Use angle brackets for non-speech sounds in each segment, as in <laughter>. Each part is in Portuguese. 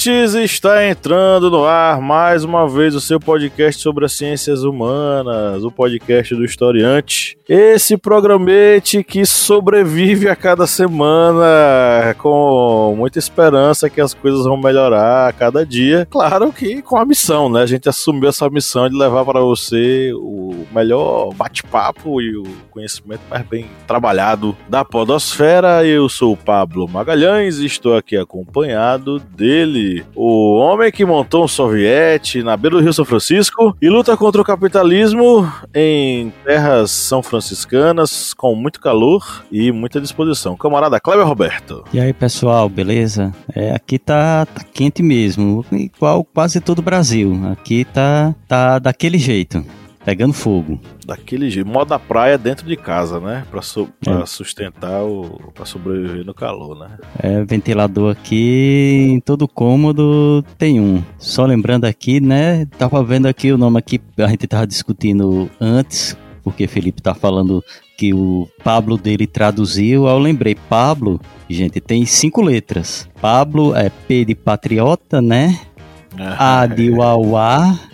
Ouvintes! Está entrando no ar mais uma vez o seu podcast sobre as ciências humanas, o podcast do historiante. Esse programete que sobrevive a cada semana com muita esperança que as coisas vão melhorar a cada dia. Claro que com a missão, né? A gente assumiu essa missão de levar para você o melhor bate-papo e o conhecimento mais bem trabalhado da Podosfera. Eu sou o Pablo Magalhães e estou aqui acompanhado dele, o homem que montou um soviete na beira do Rio São Francisco e luta contra o capitalismo em terras são franciscanas com muito calor e muita disposição. Camarada Cleber Roberto. E aí, pessoal, beleza? É, aqui tá, tá quente mesmo, igual quase todo o Brasil. Aqui tá, tá daquele jeito pegando fogo. Daquele jeito, moda praia dentro de casa, né? Pra, su pra é. sustentar o. pra sobreviver no calor, né? É, ventilador aqui em todo cômodo tem um. Só lembrando aqui, né? Tava vendo aqui o nome aqui, a gente tava discutindo antes, porque Felipe tá falando que o Pablo dele traduziu. Aí eu lembrei, Pablo, gente, tem cinco letras. Pablo é P de patriota, né? <laughs> A de Uauá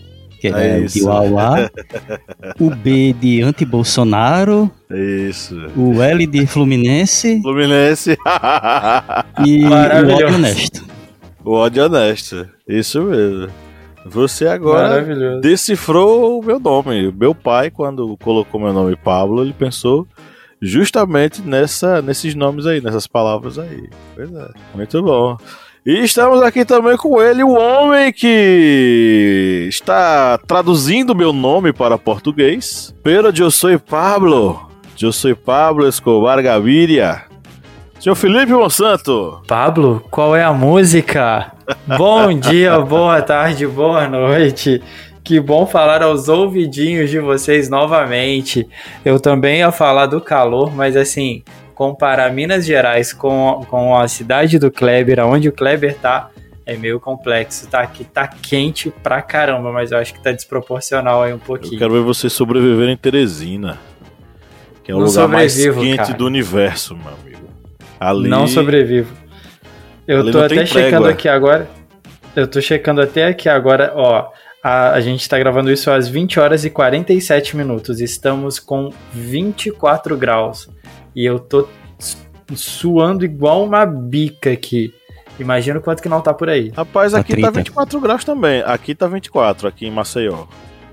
que é, é o <laughs> o B de anti-Bolsonaro, isso. o L de Fluminense, Fluminense <laughs> e o ódio honesto. O ódio honesto, isso mesmo. Você agora decifrou o meu nome. Meu pai, quando colocou meu nome Pablo, ele pensou justamente nessa, nesses nomes aí, nessas palavras aí. Pois é, muito bom. E estamos aqui também com ele, o homem que está traduzindo meu nome para português. Pero eu sou Pablo. Eu sou Pablo Escobar Gaviria. Senhor Felipe Monsanto. Pablo, qual é a música? <laughs> Bom dia, boa tarde, boa noite. Que bom falar aos ouvidinhos de vocês novamente. Eu também ia falar do calor, mas assim, comparar Minas Gerais com, com a cidade do Kleber, onde o Kleber tá, é meio complexo. Tá aqui, tá quente pra caramba, mas eu acho que tá desproporcional aí um pouquinho. Eu quero ver você sobreviver em Teresina, que é o Não lugar mais quente cara. do universo, meu amigo. Ali... Não sobrevivo. Eu Ali tô até checando aqui agora. Eu tô checando até aqui agora, ó. A, a gente tá gravando isso às 20 horas e 47 minutos. Estamos com 24 graus e eu tô suando igual uma bica aqui. Imagina o quanto que não tá por aí. Rapaz, tá aqui 30. tá 24 graus também. Aqui tá 24, aqui em Maceió.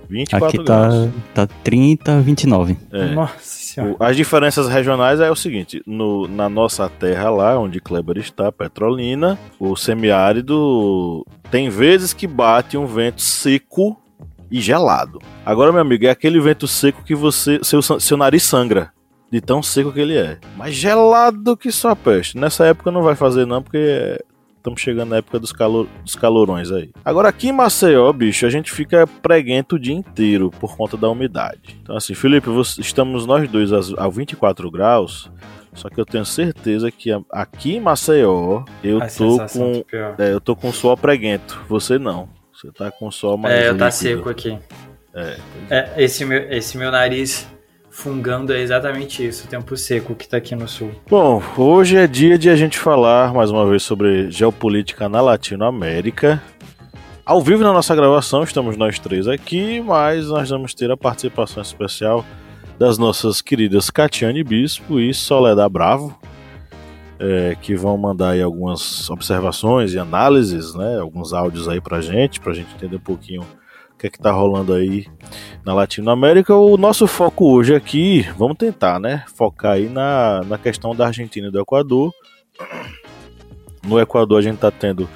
24 aqui tá, graus. tá 30, 29. É. Nossa senhora. As diferenças regionais é o seguinte: no, na nossa terra lá, onde Kleber está, Petrolina, o semiárido tem vezes que bate um vento seco e gelado. Agora, meu amigo, é aquele vento seco que você seu, seu nariz sangra de tão seco que ele é. Mas gelado que só peste. Nessa época não vai fazer não, porque estamos chegando na época dos, calor, dos calorões aí. Agora aqui em Maceió, bicho, a gente fica preguento o dia inteiro por conta da umidade. Então assim, Felipe, você, estamos nós dois a, a 24 graus. Só que eu tenho certeza que aqui em Maceió eu a tô com é, eu tô com suor preguento. Você não. Você tá com suor mais É, eu tá seco aqui. É, é, esse meu esse meu nariz fungando é exatamente isso, o tempo seco que está aqui no sul. Bom, hoje é dia de a gente falar mais uma vez sobre geopolítica na Latinoamérica. Ao vivo na nossa gravação, estamos nós três aqui, mas nós vamos ter a participação especial das nossas queridas Catiane Bispo e Soledad Bravo, é, que vão mandar aí algumas observações e análises, né, alguns áudios aí pra gente, pra gente entender um pouquinho que é que tá rolando aí na Latinoamérica. O nosso foco hoje aqui, vamos tentar, né? Focar aí na, na questão da Argentina e do Equador. No Equador a gente tá tendo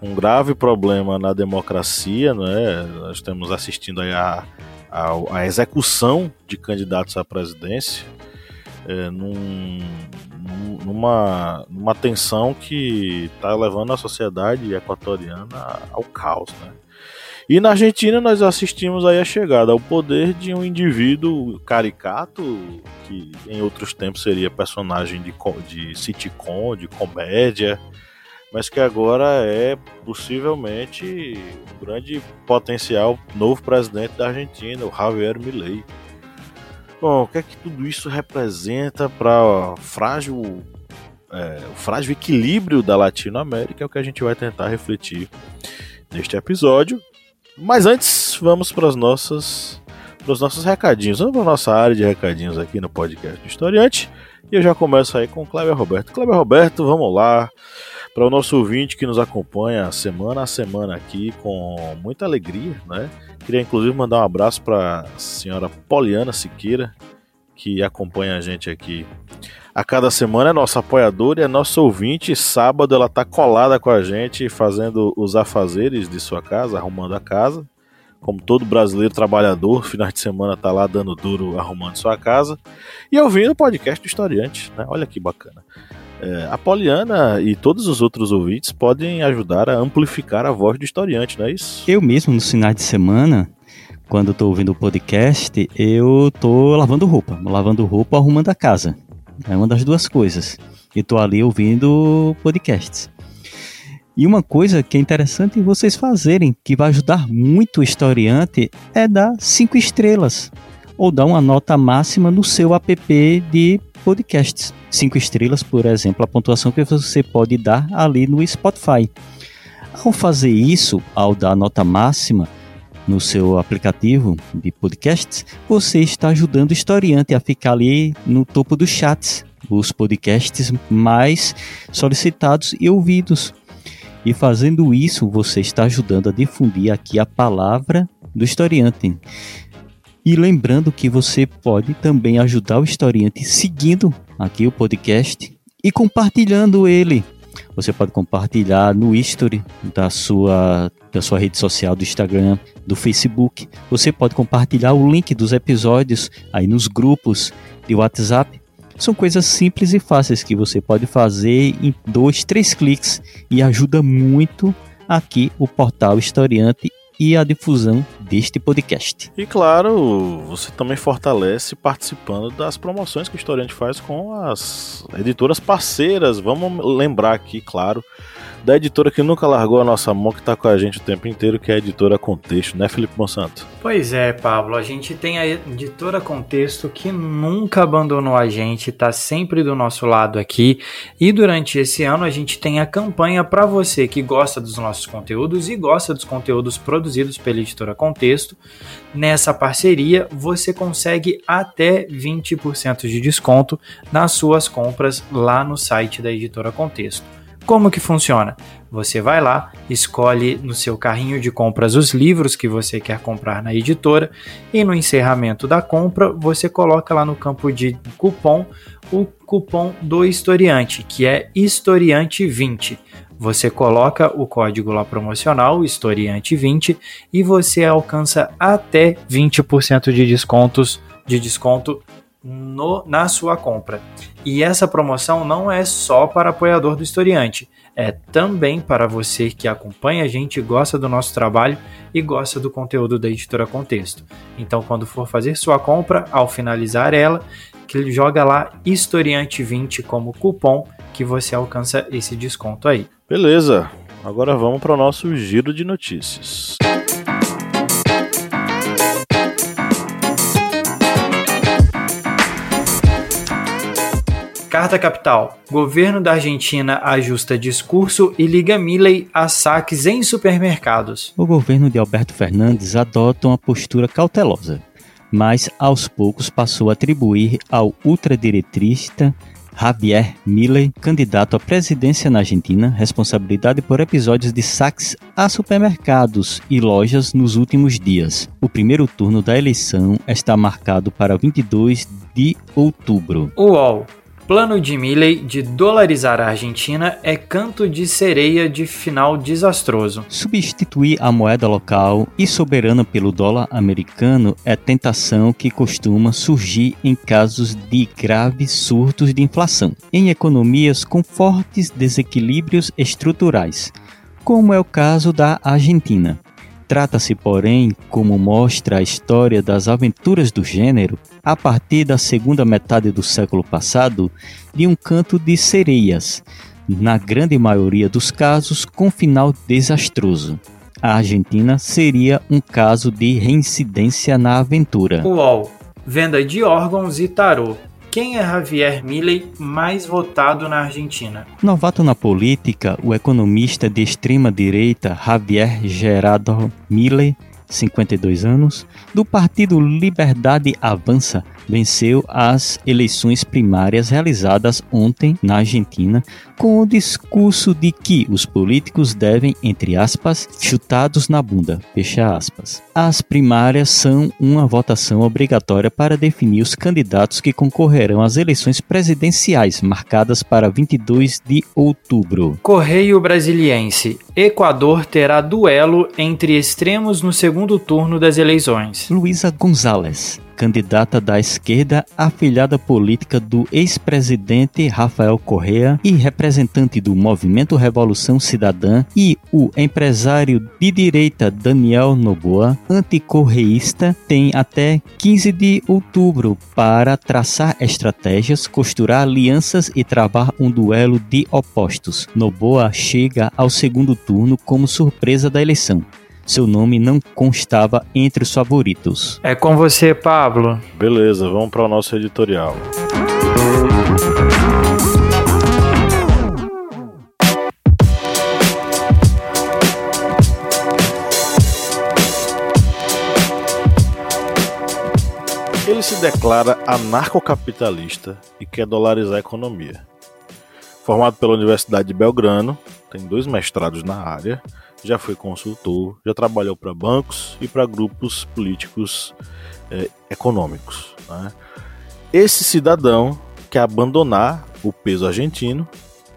um grave problema na democracia, né? Nós estamos assistindo aí a, a, a execução de candidatos à presidência é, num, numa, numa tensão que está levando a sociedade equatoriana ao caos, né? E na Argentina nós assistimos aí a chegada ao poder de um indivíduo caricato, que em outros tempos seria personagem de, de sitcom, de comédia, mas que agora é possivelmente um grande potencial novo presidente da Argentina, o Javier Milei. Bom, o que é que tudo isso representa para frágil, é, o frágil equilíbrio da Latinoamérica? É o que a gente vai tentar refletir neste episódio. Mas antes, vamos para as nossas para os nossos recadinhos. Vamos para a nossa área de recadinhos aqui no podcast do Historiante. E eu já começo aí com o Cleber Roberto. Cleber Roberto, vamos lá para o nosso ouvinte que nos acompanha semana a semana aqui com muita alegria, né? Queria inclusive mandar um abraço para a senhora Poliana Siqueira, que acompanha a gente aqui a cada semana, é nossa apoiadora e é nossa ouvinte. Sábado ela tá colada com a gente, fazendo os afazeres de sua casa, arrumando a casa. Como todo brasileiro trabalhador, final de semana tá lá dando duro arrumando sua casa. E ouvindo o podcast do Historiante, né? Olha que bacana. É, a Poliana e todos os outros ouvintes podem ajudar a amplificar a voz do historiante, não é isso? Eu mesmo, nos finais de semana, quando estou ouvindo o podcast, eu estou lavando roupa. Lavando roupa, arrumando a casa. É uma das duas coisas. E estou ali ouvindo podcasts. E uma coisa que é interessante vocês fazerem, que vai ajudar muito o historiante, é dar cinco estrelas. Ou dar uma nota máxima no seu app de podcasts. Cinco estrelas, por exemplo, a pontuação que você pode dar ali no Spotify. Ao fazer isso, ao dar nota máxima no seu aplicativo de podcasts, você está ajudando o historiante a ficar ali no topo dos chats, os podcasts mais solicitados e ouvidos. E fazendo isso, você está ajudando a difundir aqui a palavra do historiante. E lembrando que você pode também ajudar o historiante seguindo aqui o podcast e compartilhando ele. Você pode compartilhar no history da sua, da sua rede social do Instagram, do Facebook. Você pode compartilhar o link dos episódios aí nos grupos de WhatsApp. São coisas simples e fáceis que você pode fazer em dois, três cliques e ajuda muito aqui o portal Historiante e a difusão deste podcast. E claro, você também fortalece participando das promoções que o Historiante faz com as editoras parceiras. Vamos lembrar aqui, claro, da editora que nunca largou a nossa mão, que está com a gente o tempo inteiro, que é a editora Contexto, né, Felipe Monsanto? Pois é, Pablo. A gente tem a editora Contexto que nunca abandonou a gente, está sempre do nosso lado aqui. E durante esse ano a gente tem a campanha para você que gosta dos nossos conteúdos e gosta dos conteúdos produzidos pela editora Contexto. Nessa parceria, você consegue até 20% de desconto nas suas compras lá no site da editora Contexto. Como que funciona? Você vai lá, escolhe no seu carrinho de compras os livros que você quer comprar na editora e no encerramento da compra você coloca lá no campo de cupom o cupom do historiante, que é historiante20. Você coloca o código lá promocional, historiante20, e você alcança até 20% de descontos de desconto no, na sua compra. E essa promoção não é só para apoiador do historiante, é também para você que acompanha a gente, gosta do nosso trabalho e gosta do conteúdo da editora Contexto. Então, quando for fazer sua compra, ao finalizar ela, joga lá historiante 20 como cupom que você alcança esse desconto aí. Beleza. Agora vamos para o nosso giro de notícias. Carta Capital. Governo da Argentina ajusta discurso e liga Milley a saques em supermercados. O governo de Alberto Fernandes adota uma postura cautelosa, mas aos poucos passou a atribuir ao ultradiretrista Javier Milley, candidato à presidência na Argentina, responsabilidade por episódios de saques a supermercados e lojas nos últimos dias. O primeiro turno da eleição está marcado para 22 de outubro. UOL. Plano de Milley de dolarizar a Argentina é canto de sereia de final desastroso. Substituir a moeda local e soberana pelo dólar americano é tentação que costuma surgir em casos de graves surtos de inflação, em economias com fortes desequilíbrios estruturais, como é o caso da Argentina Trata-se, porém, como mostra a história das aventuras do gênero, a partir da segunda metade do século passado, de um canto de sereias, na grande maioria dos casos com final desastroso. A Argentina seria um caso de reincidência na aventura. UOL Venda de órgãos e tarô. Quem é Javier Milei mais votado na Argentina? Novato na política, o economista de extrema direita Javier Gerardo Milei, 52 anos, do partido Liberdade Avança, venceu as eleições primárias realizadas ontem na Argentina com o discurso de que os políticos devem, entre aspas, chutados na bunda, fecha aspas. As primárias são uma votação obrigatória para definir os candidatos que concorrerão às eleições presidenciais marcadas para 22 de outubro. Correio Brasiliense. Equador terá duelo entre extremos no segundo turno das eleições. Luísa Gonzalez candidata da esquerda, afiliada política do ex-presidente Rafael Correa e representante do Movimento Revolução Cidadã, e o empresário de direita Daniel Noboa, anticorreísta, tem até 15 de outubro para traçar estratégias, costurar alianças e travar um duelo de opostos. Noboa chega ao segundo turno como surpresa da eleição seu nome não constava entre os favoritos. É com você, Pablo. Beleza, vamos para o nosso editorial. Ele se declara anarcocapitalista e quer dolarizar a economia. Formado pela Universidade de Belgrano, tem dois mestrados na área, já foi consultor, já trabalhou para bancos e para grupos políticos é, econômicos. Né? Esse cidadão quer abandonar o peso argentino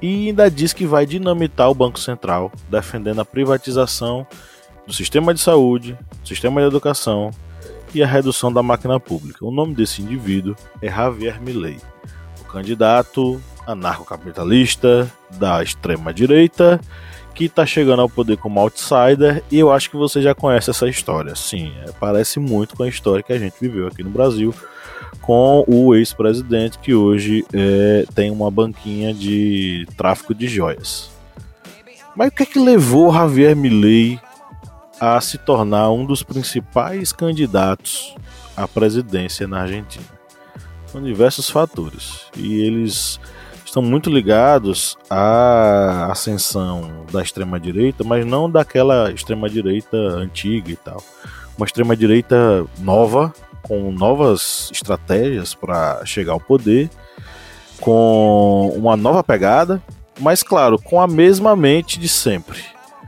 e ainda diz que vai dinamitar o Banco Central, defendendo a privatização do sistema de saúde, do sistema de educação e a redução da máquina pública. O nome desse indivíduo é Javier Milei, o candidato anarcocapitalista da extrema direita que está chegando ao poder como outsider, e eu acho que você já conhece essa história. Sim, é, parece muito com a história que a gente viveu aqui no Brasil com o ex-presidente que hoje é, tem uma banquinha de tráfico de joias. Mas o que é que levou Javier Milei a se tornar um dos principais candidatos à presidência na Argentina? São diversos fatores e eles estão muito ligados à ascensão da extrema-direita, mas não daquela extrema-direita antiga e tal. Uma extrema-direita nova, com novas estratégias para chegar ao poder, com uma nova pegada, mas claro, com a mesma mente de sempre.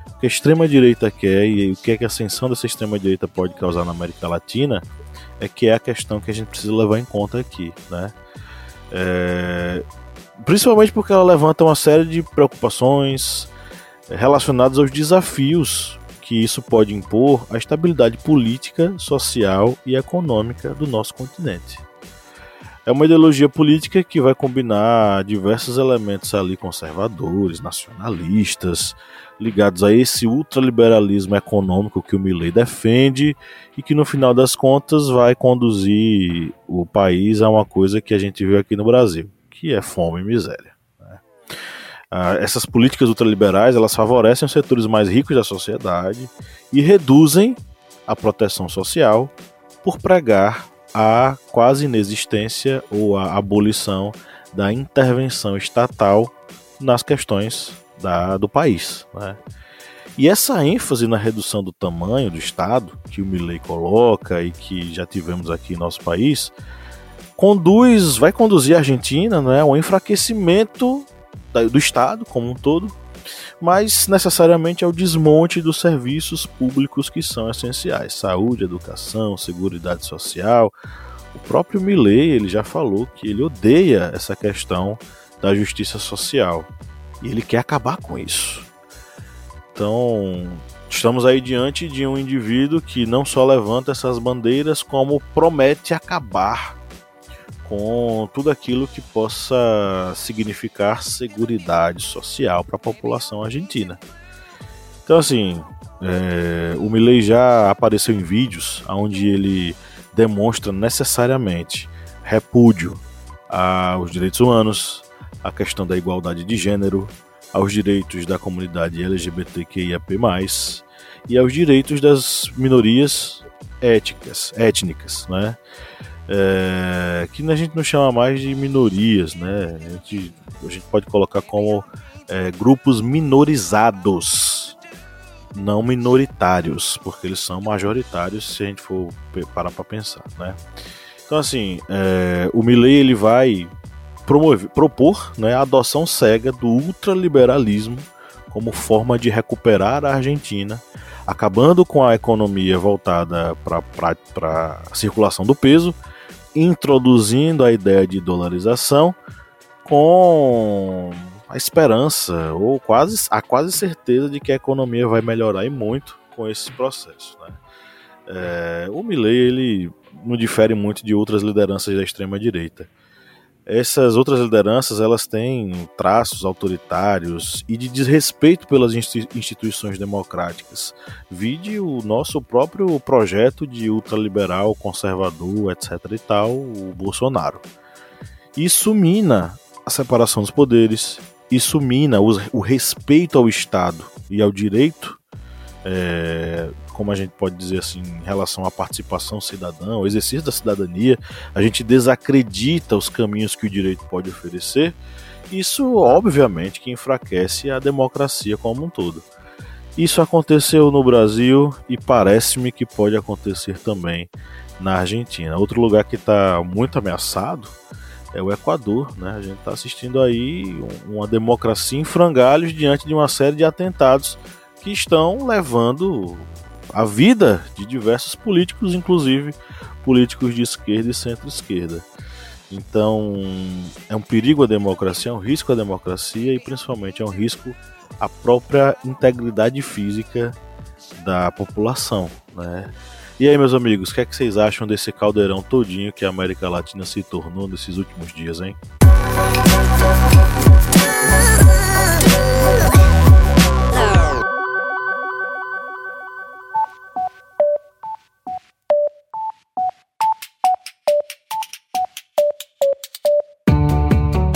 O que a extrema-direita quer e o que, é que a ascensão dessa extrema-direita pode causar na América Latina é que é a questão que a gente precisa levar em conta aqui, né? É, Principalmente porque ela levanta uma série de preocupações relacionadas aos desafios que isso pode impor à estabilidade política, social e econômica do nosso continente. É uma ideologia política que vai combinar diversos elementos ali conservadores, nacionalistas, ligados a esse ultraliberalismo econômico que o Milley defende e que no final das contas vai conduzir o país a uma coisa que a gente viu aqui no Brasil, que é fome e miséria. Né? Ah, essas políticas ultraliberais elas favorecem os setores mais ricos da sociedade e reduzem a proteção social por pregar a quase inexistência ou a abolição da intervenção estatal nas questões da, do país. Né? E essa ênfase na redução do tamanho do Estado, que o Milley coloca e que já tivemos aqui em nosso país, conduz, vai conduzir a Argentina né, ao enfraquecimento do Estado como um todo, mas necessariamente ao desmonte dos serviços públicos que são essenciais: saúde, educação, seguridade social. O próprio Milley ele já falou que ele odeia essa questão da justiça social e ele quer acabar com isso. Então, estamos aí diante de um indivíduo que não só levanta essas bandeiras, como promete acabar com tudo aquilo que possa significar seguridade social para a população argentina. Então, assim, É, o Milley já apareceu em vídeos onde ele demonstra necessariamente repúdio aos direitos humanos, à questão da igualdade de gênero, aos direitos da comunidade LGBTQIAP+, e aos direitos das minorias étnicas, étnicas né? É, que a gente não chama mais de minorias, né? A gente, a gente pode colocar como é, grupos minorizados, não minoritários, porque eles são majoritários se a gente for parar para pensar, né? Então assim, é, o Milley ele vai promover, propor né, a adoção cega do ultraliberalismo como forma de recuperar a Argentina, acabando com a economia voltada para a circulação do peso, introduzindo a ideia de dolarização com a esperança ou quase a quase certeza de que a economia vai melhorar e muito com esse processo. Né? É, o Milley ele não difere muito de outras lideranças da extrema direita essas outras lideranças elas têm traços autoritários e de desrespeito pelas instituições democráticas. Vide o nosso próprio projeto de ultraliberal, conservador, etc. e tal, o Bolsonaro. Isso mina a separação dos poderes, isso mina o respeito ao Estado e ao direito é, como a gente pode dizer assim, em relação à participação cidadã, ao exercício da cidadania, a gente desacredita os caminhos que o direito pode oferecer. Isso, obviamente, que enfraquece a democracia como um todo. Isso aconteceu no Brasil e parece-me que pode acontecer também na Argentina. Outro lugar que está muito ameaçado é o Equador, né? A gente está assistindo aí uma democracia em frangalhos diante de uma série de atentados que estão levando a vida de diversos políticos, inclusive políticos de esquerda e centro-esquerda. Então, é um perigo à democracia, é um risco à democracia e principalmente é um risco à própria integridade física da população, né? E aí, meus amigos, o que, é que vocês acham desse caldeirão todinho que a América Latina se tornou nesses últimos dias, hein? <laughs>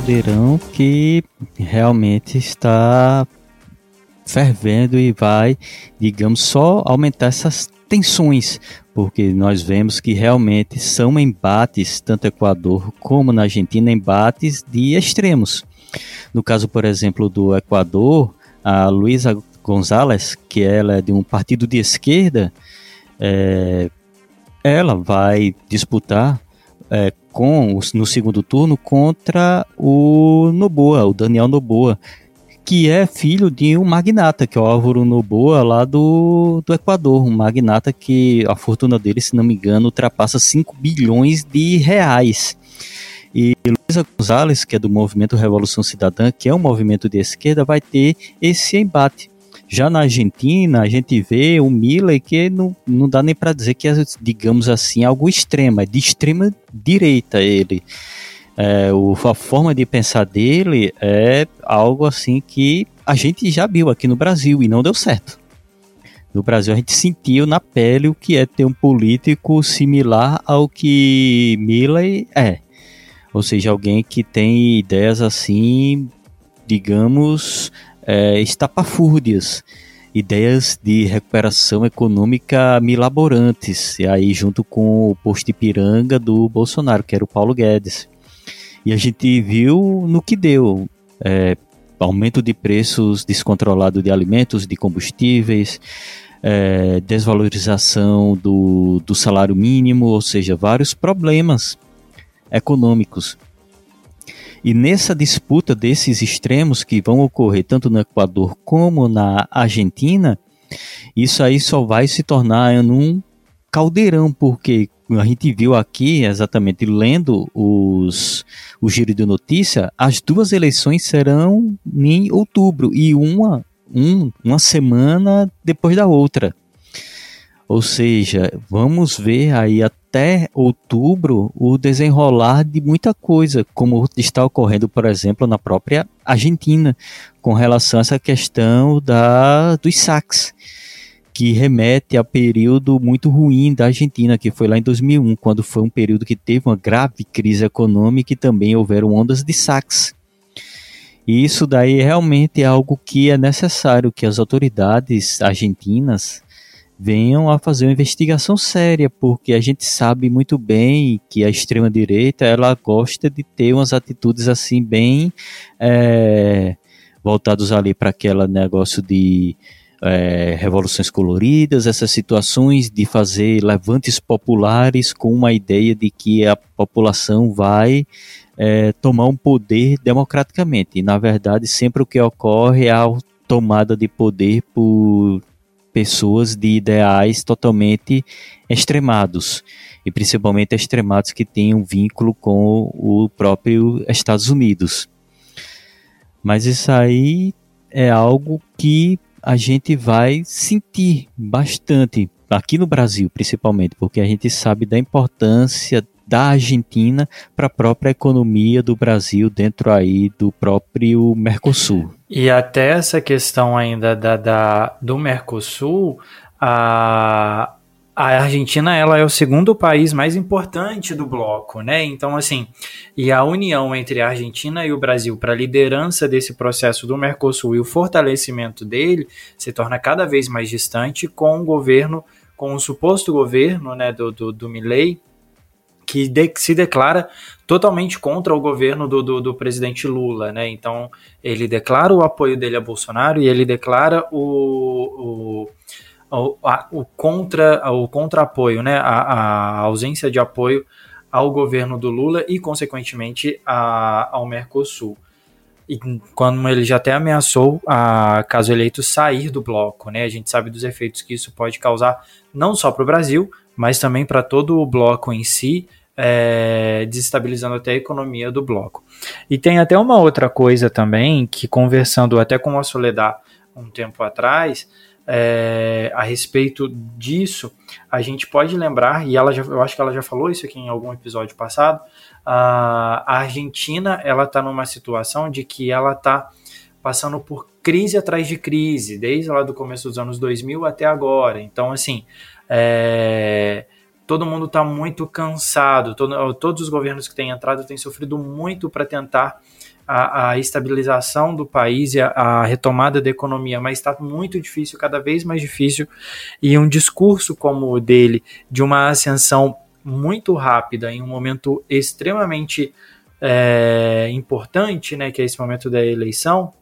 Caldeirão que realmente está fervendo e vai, digamos, só aumentar essas tensões, porque nós vemos que realmente são embates, tanto no Equador como na Argentina, embates de extremos. No caso, por exemplo, do Equador, a Luísa Gonzalez, que ela é de um partido de esquerda, é, ela vai disputar é, com no segundo turno contra o Noboa, o Daniel Noboa, que é filho de um magnata, que é o Álvaro Noboa lá do, do Equador, um magnata que a fortuna dele, se não me engano, ultrapassa 5 bilhões de reais. E Luísa Gonzalez, que é do Movimento Revolução Cidadã, que é um movimento de esquerda, vai ter esse embate. Já na Argentina, a gente vê o Miller que não, não dá nem para dizer que é, digamos assim, algo extremo, é de extrema direita ele. É, o, a forma de pensar dele é algo assim que a gente já viu aqui no Brasil e não deu certo. No Brasil a gente sentiu na pele o que é ter um político similar ao que Milley é. Ou seja, alguém que tem ideias assim, digamos, é, estapafúrdias, ideias de recuperação econômica milaborantes, e aí junto com o posto Ipiranga do Bolsonaro, que era o Paulo Guedes. E a gente viu no que deu. É, aumento de preços descontrolado de alimentos, de combustíveis, é, desvalorização do, do salário mínimo, ou seja, vários problemas econômicos. E nessa disputa desses extremos que vão ocorrer tanto no Equador como na Argentina, isso aí só vai se tornar num caldeirão, porque a gente viu aqui, exatamente lendo os, o giro de notícia, as duas eleições serão em outubro e uma, um, uma semana depois da outra. Ou seja, vamos ver aí até outubro o desenrolar de muita coisa, como está ocorrendo, por exemplo, na própria Argentina, com relação a essa questão da, dos saques que remete a período muito ruim da Argentina, que foi lá em 2001, quando foi um período que teve uma grave crise econômica e também houveram ondas de saques. E isso daí realmente é algo que é necessário que as autoridades argentinas venham a fazer uma investigação séria, porque a gente sabe muito bem que a extrema direita ela gosta de ter umas atitudes assim bem é, voltados ali para aquele negócio de é, revoluções coloridas, essas situações de fazer levantes populares com uma ideia de que a população vai é, tomar um poder democraticamente. E, na verdade, sempre o que ocorre é a tomada de poder por pessoas de ideais totalmente extremados e principalmente extremados que têm um vínculo com o próprio Estados Unidos. Mas isso aí é algo que a gente vai sentir bastante aqui no Brasil, principalmente, porque a gente sabe da importância da Argentina para a própria economia do Brasil dentro aí do próprio Mercosul. E até essa questão ainda da, da do Mercosul, a, a Argentina ela é o segundo país mais importante do bloco, né? Então, assim, e a união entre a Argentina e o Brasil para a liderança desse processo do Mercosul e o fortalecimento dele se torna cada vez mais distante com o governo, com o suposto governo né, do, do, do Milley, que de, se declara totalmente contra o governo do, do, do, presidente Lula, né? Então ele declara o apoio dele a Bolsonaro e ele declara o, o o, a, o contra o contra-apoio, né, a, a, ausência de apoio ao governo do Lula e, consequentemente, a, ao Mercosul. E quando ele já até ameaçou, a, caso eleito, sair do bloco. Né? A gente sabe dos efeitos que isso pode causar, não só para o Brasil, mas também para todo o bloco em si, é, desestabilizando até a economia do bloco. E tem até uma outra coisa também, que conversando até com a Soledad um tempo atrás, é, a respeito disso, a gente pode lembrar, e ela já, eu acho que ela já falou isso aqui em algum episódio passado, a, Argentina ela está numa situação de que ela está passando por crise atrás de crise, desde lá do começo dos anos 2000 até agora. Então, assim, é, todo mundo está muito cansado, todo, todos os governos que têm entrado têm sofrido muito para tentar a, a, estabilização do país e a, a retomada da economia, mas está muito difícil, cada vez mais difícil, e um discurso como o dele, de uma ascensão muito rápida, em um momento extremamente é, importante, né, que é esse momento da eleição,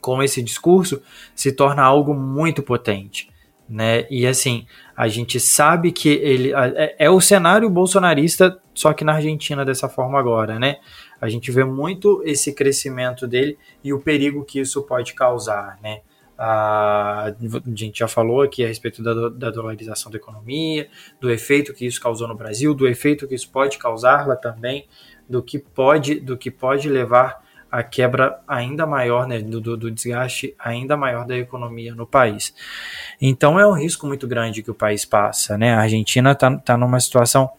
com esse discurso, se torna algo muito potente. Né? E assim, a gente sabe que ele é, é o cenário bolsonarista, só que na Argentina dessa forma agora, né? a gente vê muito esse crescimento dele e o perigo que isso pode causar, né? A, gente já falou aqui a respeito da, da, dolarização da economia, do efeito que isso causou no Brasil, do efeito que isso pode causar lá também, do que pode, do que pode levar a quebra ainda maior, né, do, do, desgaste ainda maior da economia no país. Então é um risco muito grande que o país passa, né? A Argentina está tá numa situação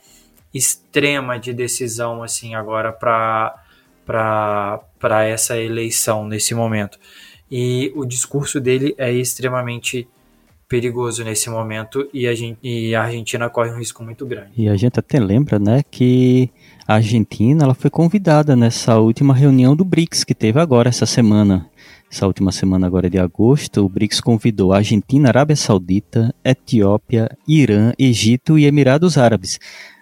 extrema de decisão assim agora para para essa eleição nesse momento. E o discurso dele é extremamente perigoso nesse momento e a, gente, e a Argentina corre um risco muito grande. E a gente até lembra, né, que a Argentina ela foi convidada nessa última reunião do BRICS que teve agora essa semana. Essa última semana agora de agosto, o BRICS convidou a Argentina, Arábia Saudita, Etiópia, Irã, Egito e Emirados Árabes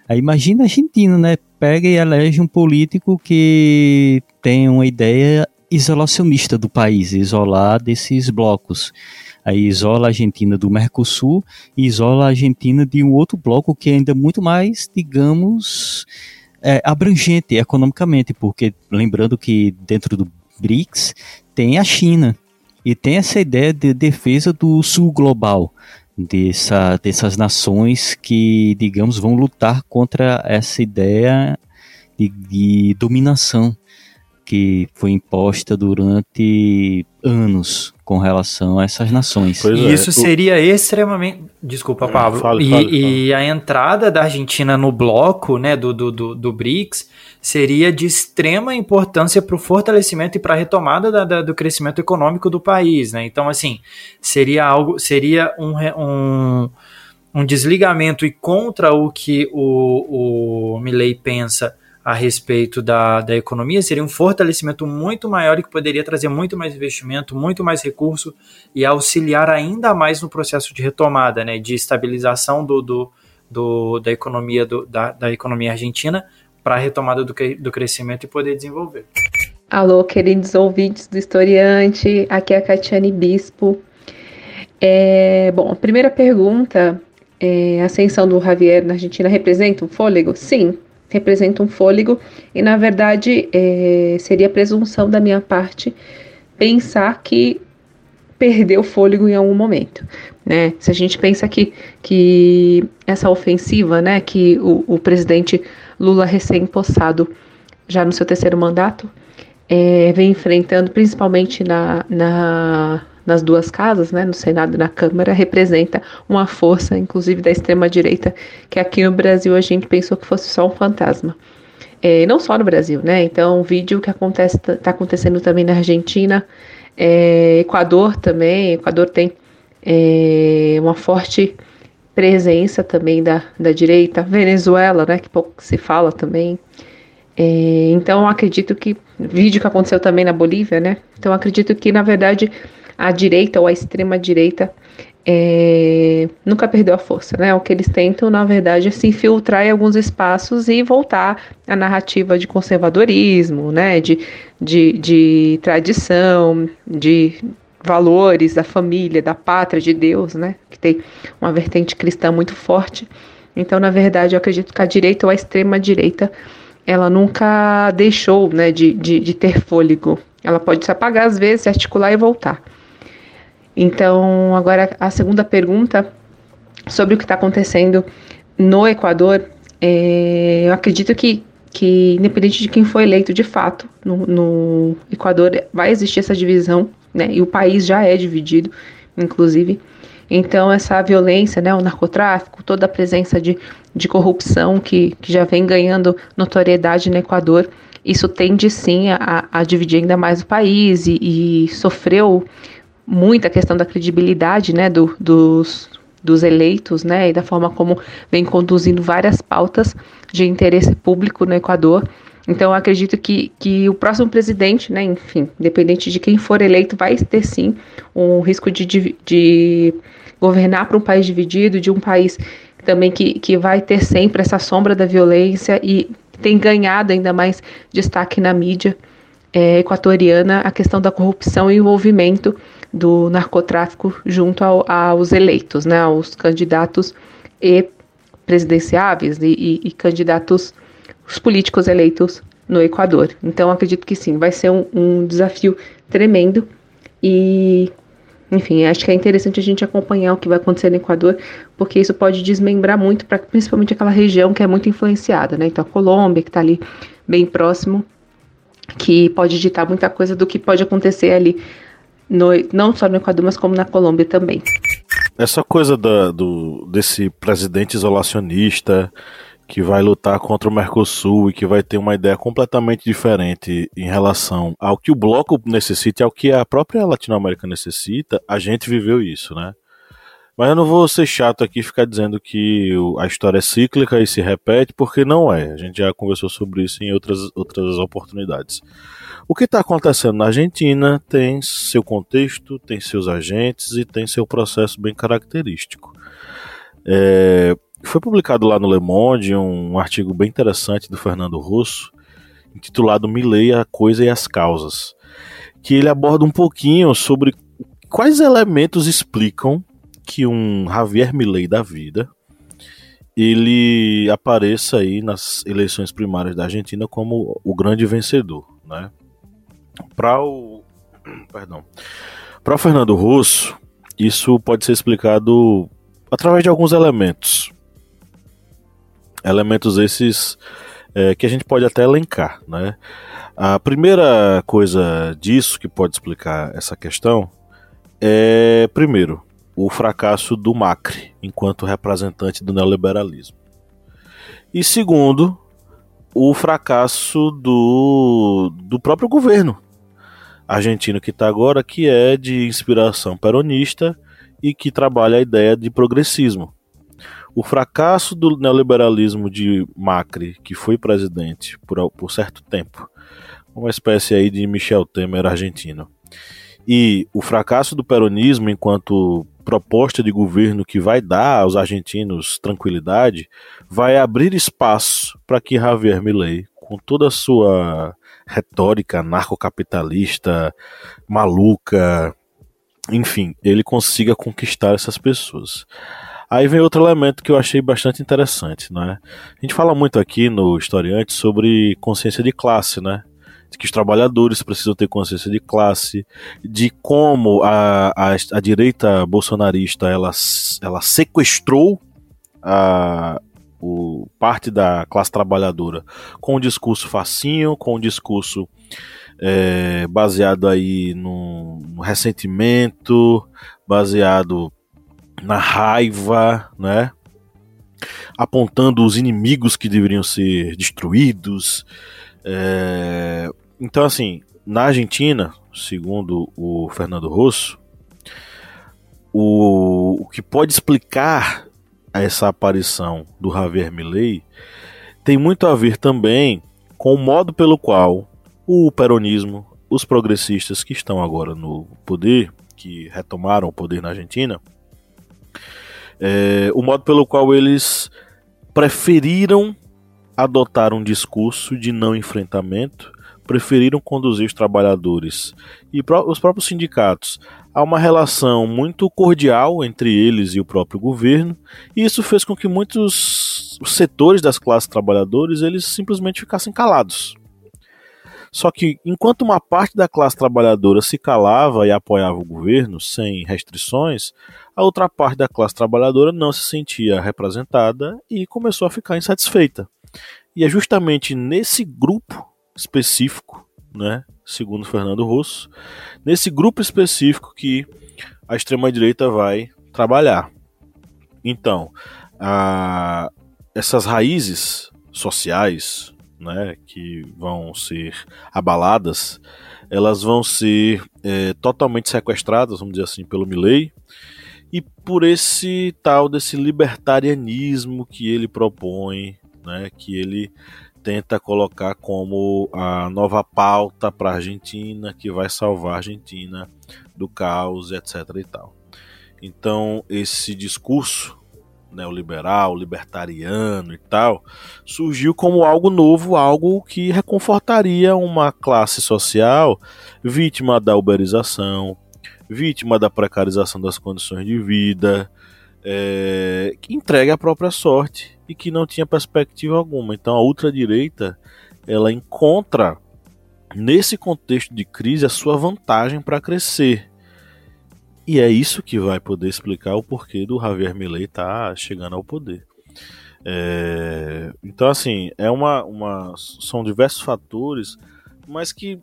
Aí imagina a Argentina, né? Pega e elege um político que tem uma ideia isolacionista do país, isolar desses blocos. Aí isola a Argentina do Mercosul e isola a Argentina de um outro bloco que é ainda muito mais, digamos, é, abrangente economicamente, porque lembrando que dentro do BRICS tem a China e tem essa ideia de defesa do sul global, dessa, dessas nações que, digamos, vão lutar contra essa ideia de, de dominação que foi imposta durante anos com relação a essas nações. Pois e é. isso seria extremamente. Desculpa, Pablo. Fale, e, fale, fale. e, a entrada da Argentina no bloco né, do, do, do, do BRICS seria de extrema importância para o fortalecimento e para a retomada da, da, do crescimento econômico do país. Né? Então, assim, seria algo. Seria um, um, um desligamento e contra o que o, o Milley pensa a respeito da, da economia, seria um fortalecimento muito maior e que poderia trazer muito mais investimento, muito mais recurso e auxiliar ainda mais no processo de retomada, né, de estabilização do, do, do da economia do, da, da economia argentina para a retomada do, do crescimento e poder desenvolver. Alô, queridos ouvintes do Historiante, aqui é a Catiane Bispo. É, bom, a primeira pergunta, é, a ascensão do Javier na Argentina representa um fôlego? Sim, representa um fôlego, e na verdade é, seria presunção da minha parte pensar que perdeu o fôlego em algum momento. Né? Se a gente pensa que, que essa ofensiva, né, que o, o presidente Lula recém-possado, já no seu terceiro mandato, é, vem enfrentando, principalmente na, na nas duas casas, né, no Senado e na Câmara, representa uma força, inclusive da extrema-direita, que aqui no Brasil a gente pensou que fosse só um fantasma. É, não só no Brasil, né? Então, o vídeo que acontece está acontecendo também na Argentina, é, Equador também. Equador tem é, uma forte presença também da, da direita. Venezuela, né? Que pouco se fala também. É, então, acredito que vídeo que aconteceu também na Bolívia, né? Então, acredito que na verdade a direita ou a extrema direita é, nunca perdeu a força, né? O que eles tentam, na verdade, é se infiltrar em alguns espaços e voltar à narrativa de conservadorismo, né? De, de, de tradição, de valores da família, da pátria, de Deus, né? Que tem uma vertente cristã muito forte. Então, na verdade, eu acredito que a direita ou a extrema direita ela nunca deixou né, de, de, de ter fôlego. Ela pode se apagar às vezes, se articular e voltar. Então, agora a segunda pergunta sobre o que está acontecendo no Equador, é, eu acredito que, que, independente de quem foi eleito de fato no, no Equador, vai existir essa divisão, né? E o país já é dividido, inclusive. Então, essa violência, né, o narcotráfico, toda a presença de, de corrupção que, que já vem ganhando notoriedade no Equador, isso tende sim a, a dividir ainda mais o país e, e sofreu muita questão da credibilidade né, do, dos, dos eleitos né, e da forma como vem conduzindo várias pautas de interesse público no Equador. Então, acredito que, que o próximo presidente, né, enfim, independente de quem for eleito, vai ter sim um risco de, de, de governar para um país dividido, de um país também que, que vai ter sempre essa sombra da violência e tem ganhado ainda mais destaque na mídia é, equatoriana a questão da corrupção e envolvimento do narcotráfico junto ao, aos eleitos, né, aos candidatos e presidenciáveis e, e, e, candidatos, os políticos eleitos no Equador. Então, acredito que sim, vai ser um, um desafio tremendo e, enfim, acho que é interessante a gente acompanhar o que vai acontecer no Equador, porque isso pode desmembrar muito, para principalmente aquela região que é muito influenciada, né? Então, a Colômbia, que está ali bem próximo, que pode ditar muita coisa do que pode acontecer ali no, não só no Equador, mas como na Colômbia também. Essa coisa da, do, desse presidente isolacionista que vai lutar contra o Mercosul e que vai ter uma ideia completamente diferente em relação ao que o bloco necessita e ao que a própria Latinoamérica necessita, a gente viveu isso, né? Mas eu não vou ser chato aqui e ficar dizendo que a história é cíclica e se repete, porque não é. A gente já conversou sobre isso em outras, outras oportunidades. O que está acontecendo na Argentina tem seu contexto, tem seus agentes e tem seu processo bem característico. É, foi publicado lá no Le Monde um artigo bem interessante do Fernando Russo, intitulado Milley, a Coisa e as Causas. que ele aborda um pouquinho sobre quais elementos explicam que um Javier Milei da vida ele apareça aí nas eleições primárias da Argentina como o grande vencedor, né? Para o <clears throat> perdão, para Fernando Russo, isso pode ser explicado através de alguns elementos. Elementos esses é, que a gente pode até elencar, né? A primeira coisa disso que pode explicar essa questão é, primeiro, o fracasso do Macri enquanto representante do neoliberalismo. E segundo, o fracasso do, do próprio governo argentino que está agora, que é de inspiração peronista e que trabalha a ideia de progressismo. O fracasso do neoliberalismo de Macri, que foi presidente por, por certo tempo, uma espécie aí de Michel Temer argentino, e o fracasso do peronismo enquanto proposta de governo que vai dar aos argentinos tranquilidade, vai abrir espaço para que Javier Milei, com toda a sua retórica narcocapitalista, maluca, enfim, ele consiga conquistar essas pessoas. Aí vem outro elemento que eu achei bastante interessante, né? A gente fala muito aqui no Historiante sobre consciência de classe, né? Que os trabalhadores precisam ter consciência de classe, de como a, a, a direita bolsonarista ela, ela sequestrou a, o, parte da classe trabalhadora com um discurso facinho, com um discurso é, baseado aí no, no ressentimento, baseado na raiva, né? apontando os inimigos que deveriam ser destruídos. É... Então, assim, na Argentina, segundo o Fernando Rosso, o, o que pode explicar essa aparição do Javier Milei tem muito a ver também com o modo pelo qual o peronismo, os progressistas que estão agora no poder, que retomaram o poder na Argentina, é, o modo pelo qual eles preferiram adotar um discurso de não enfrentamento, preferiram conduzir os trabalhadores e os próprios sindicatos a uma relação muito cordial entre eles e o próprio governo, e isso fez com que muitos setores das classes trabalhadoras eles simplesmente ficassem calados. Só que enquanto uma parte da classe trabalhadora se calava e apoiava o governo sem restrições, a outra parte da classe trabalhadora não se sentia representada e começou a ficar insatisfeita. E é justamente nesse grupo específico, né, segundo Fernando Russo, nesse grupo específico que a extrema-direita vai trabalhar. Então, a, essas raízes sociais, né, que vão ser abaladas, elas vão ser é, totalmente sequestradas, vamos dizer assim, pelo Milley, e por esse tal desse libertarianismo que ele propõe, né, que ele tenta colocar como a nova pauta para a Argentina que vai salvar a Argentina do caos, etc. e tal. Então esse discurso neoliberal, libertariano e tal, surgiu como algo novo, algo que reconfortaria uma classe social vítima da uberização, vítima da precarização das condições de vida, é, que entrega a própria sorte e que não tinha perspectiva alguma. Então a ultradireita ela encontra nesse contexto de crise a sua vantagem para crescer. E é isso que vai poder explicar o porquê do Javier Milei estar tá chegando ao poder. É, então, assim, é uma, uma, são diversos fatores, mas que,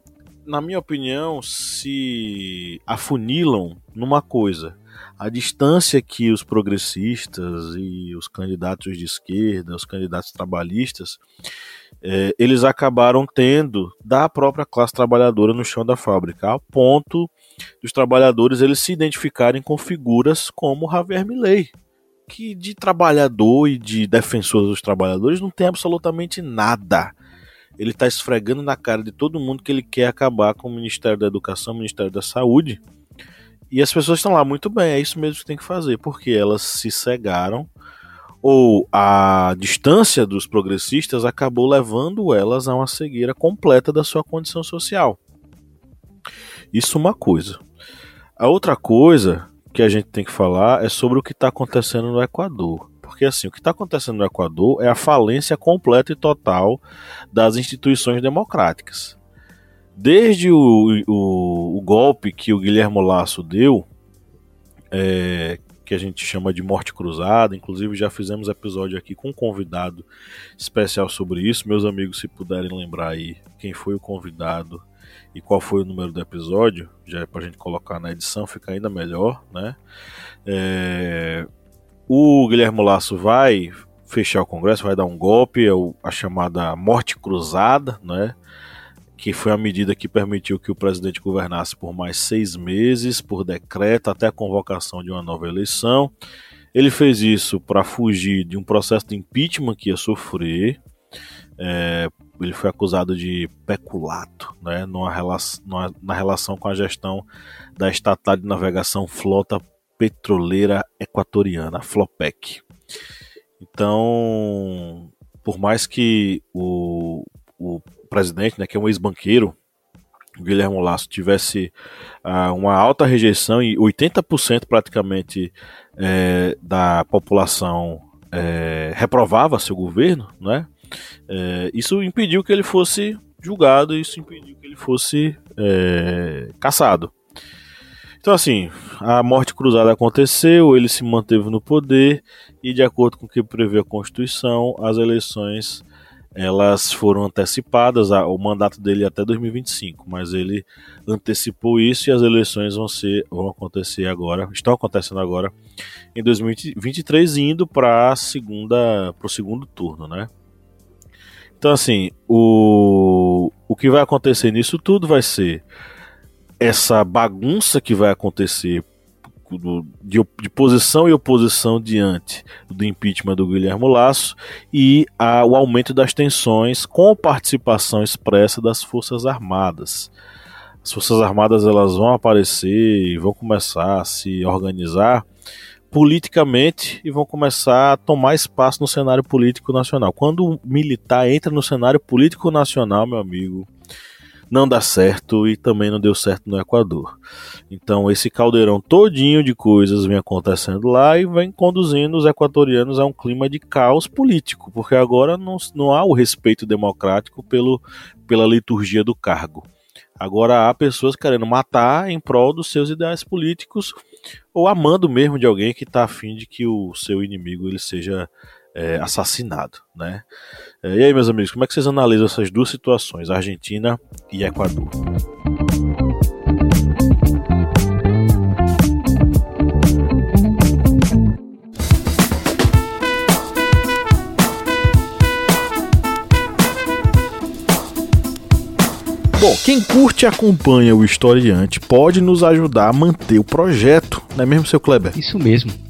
na minha opinião, se afunilam numa coisa a distância que os progressistas e os candidatos de esquerda, os candidatos trabalhistas, é, eles acabaram tendo da própria classe trabalhadora no chão da fábrica, ao ponto dos trabalhadores eles se identificarem com figuras como Javier Milei, que de trabalhador e de defensor dos trabalhadores não tem absolutamente nada. Ele está esfregando na cara de todo mundo que ele quer acabar com o Ministério da Educação, o Ministério da Saúde, e as pessoas estão lá, muito bem, é isso mesmo que tem que fazer, porque elas se cegaram ou a distância dos progressistas acabou levando elas a uma cegueira completa da sua condição social. Isso é uma coisa. A outra coisa que a gente tem que falar é sobre o que está acontecendo no Equador. Porque assim, o que está acontecendo no Equador é a falência completa e total das instituições democráticas. Desde o, o, o golpe que o Guilherme Lasso deu, é, que a gente chama de morte cruzada, inclusive já fizemos episódio aqui com um convidado especial sobre isso. Meus amigos, se puderem lembrar aí quem foi o convidado e qual foi o número do episódio, já é para a gente colocar na edição, fica ainda melhor, né? É, o Guilherme Lasso vai fechar o Congresso, vai dar um golpe, é a chamada morte cruzada, né? Que foi a medida que permitiu que o presidente governasse por mais seis meses, por decreto, até a convocação de uma nova eleição. Ele fez isso para fugir de um processo de impeachment que ia sofrer. É, ele foi acusado de peculato né, numa relação, numa, na relação com a gestão da estatal de navegação Flota Petroleira Equatoriana, Flopec. Então, por mais que o, o presidente, né, que é um ex-banqueiro, Guilherme Lasso, tivesse uh, uma alta rejeição e 80% praticamente é, da população é, reprovava seu governo, né? É, isso impediu que ele fosse julgado, isso impediu que ele fosse caçado. Então, assim, a morte cruzada aconteceu, ele se manteve no poder e, de acordo com o que prevê a Constituição, as eleições elas foram antecipadas, o mandato dele é até 2025, mas ele antecipou isso e as eleições vão ser vão acontecer agora, estão acontecendo agora em 2023 indo para segunda para o segundo turno, né? Então assim, o o que vai acontecer nisso tudo vai ser essa bagunça que vai acontecer do, de, de, posição e oposição diante do impeachment do Guilherme Lasso e a, o aumento das tensões com participação expressa das Forças Armadas. As Forças Armadas elas vão aparecer e vão começar a se organizar politicamente e vão começar a tomar espaço no cenário político nacional. Quando o militar entra no cenário político nacional, meu amigo, não dá certo e também não deu certo no Equador. Então esse caldeirão todinho de coisas vem acontecendo lá e vem conduzindo os equatorianos a um clima de caos político, porque agora não, não há o respeito democrático pelo, pela liturgia do cargo. Agora há pessoas querendo matar em prol dos seus ideais políticos ou amando mesmo de alguém que está afim de que o seu inimigo ele seja é, assassinado, né? É, e aí, meus amigos, como é que vocês analisam essas duas situações, Argentina e Equador? Bom, quem curte e acompanha o historiante pode nos ajudar a manter o projeto, não é mesmo, seu Kleber? Isso mesmo.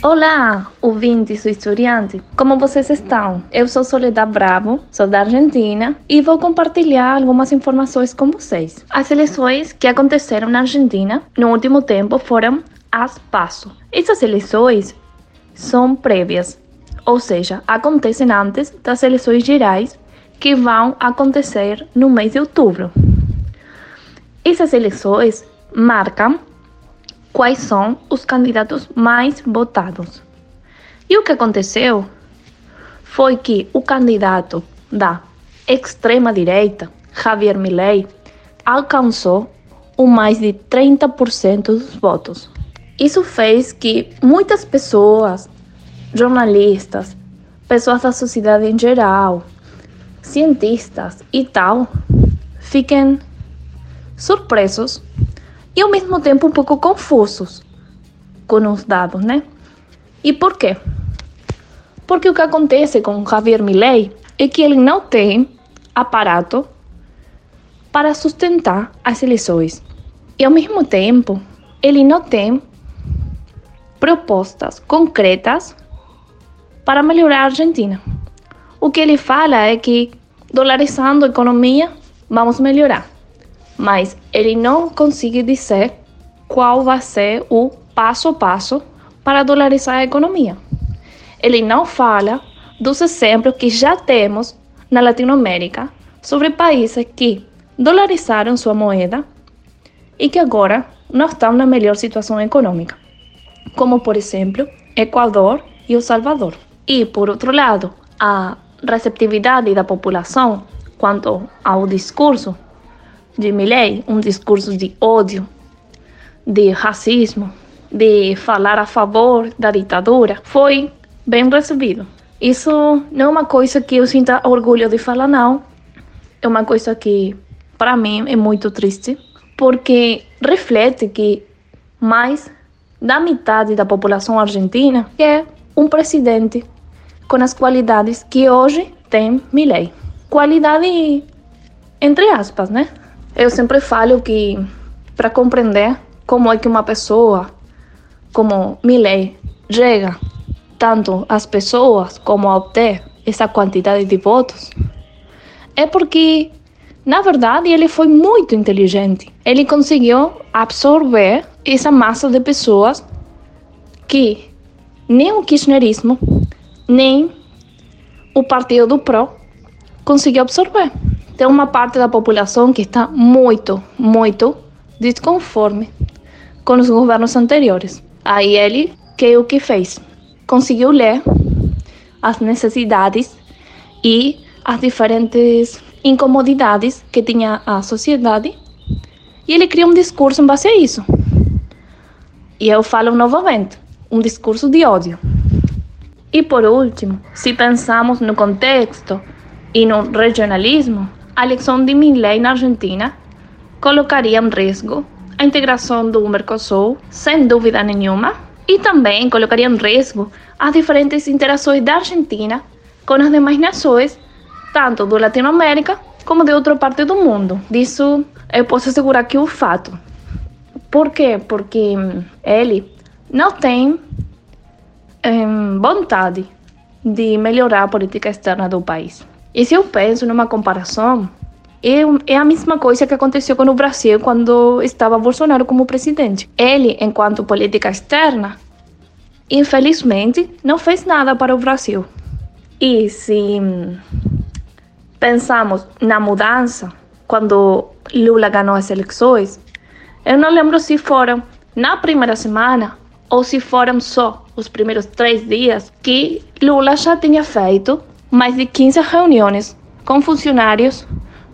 Olá, ouvintes do Historiante. Como vocês estão? Eu sou Soledad Bravo, sou da Argentina e vou compartilhar algumas informações com vocês. As eleições que aconteceram na Argentina no último tempo foram as PASO. Essas eleições são prévias, ou seja, acontecem antes das eleições gerais que vão acontecer no mês de outubro. Essas eleições marcam quais são os candidatos mais votados. E o que aconteceu foi que o candidato da extrema-direita, Javier Milei, alcançou o mais de 30% dos votos. Isso fez que muitas pessoas, jornalistas, pessoas da sociedade em geral, cientistas e tal, fiquem surpresos e ao mesmo tempo um pouco confusos com os dados, né? E por quê? Porque o que acontece com Javier Milei é que ele não tem aparato para sustentar as eleições. E ao mesmo tempo, ele não tem propostas concretas para melhorar a Argentina. O que ele fala é que dolarizando a economia vamos melhorar, mas ele não consegue dizer qual vai ser o passo a passo para dolarizar a economia. Ele não fala dos exemplos que já temos na Latinoamérica sobre países que dolarizaram sua moeda e que agora não estão na melhor situação econômica, como por exemplo Equador e O Salvador. E por outro lado, a receptividade da população quanto ao discurso de Milley, um discurso de ódio, de racismo, de falar a favor da ditadura, foi bem recebido. Isso não é uma coisa que eu sinta orgulho de falar, não. É uma coisa que, para mim, é muito triste, porque reflete que mais da metade da população argentina é um presidente com as qualidades que hoje tem Milley. Qualidade entre aspas, né? Eu sempre falo que para compreender como é que uma pessoa como Milley chega tanto às pessoas como a obter essa quantidade de votos, é porque, na verdade, ele foi muito inteligente. Ele conseguiu absorver essa massa de pessoas que nem o kirchnerismo, nem o partido do PRO conseguiu absorver. Tem uma parte da população que está muito, muito desconforme com os governos anteriores. Aí ele, que o que fez? Conseguiu ler as necessidades e as diferentes incomodidades que tinha a sociedade e ele cria um discurso em base a isso. E eu falo novamente, um discurso de ódio. E por último, se pensamos no contexto e no regionalismo, a eleição de Milley na Argentina colocaria em risco a integração do Mercosul, sem dúvida nenhuma, e também colocaria em risco as diferentes interações da Argentina com as demais nações, tanto do Latinoamérica como de outra parte do mundo. Disso eu posso assegurar que é o fato. Por quê? Porque ele não tem vontade de melhorar a política externa do país. E se eu penso numa comparação, é, é a mesma coisa que aconteceu com o Brasil quando estava Bolsonaro como presidente. Ele, enquanto política externa, infelizmente, não fez nada para o Brasil. E se pensamos na mudança, quando Lula ganhou as eleições, eu não lembro se foram na primeira semana ou se foram só os primeiros três dias que Lula já tinha feito mais de 15 reuniões com funcionários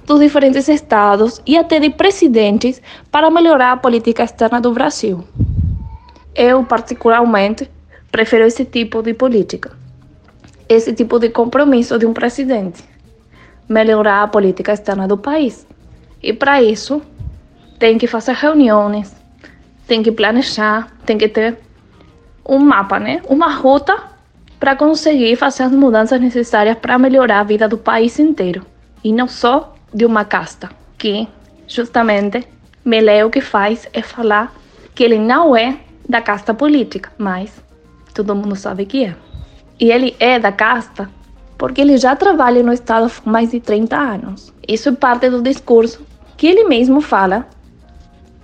dos diferentes estados e até de presidentes para melhorar a política externa do Brasil. Eu, particularmente, prefiro esse tipo de política, esse tipo de compromisso de um presidente, melhorar a política externa do país. E para isso, tem que fazer reuniões, tem que planejar, tem que ter um mapa, né? Uma ruta para conseguir fazer as mudanças necessárias para melhorar a vida do país inteiro e não só de uma casta, que justamente Melé o que faz é falar que ele não é da casta política, mas todo mundo sabe que é. E ele é da casta porque ele já trabalha no Estado há mais de 30 anos. Isso é parte do discurso que ele mesmo fala,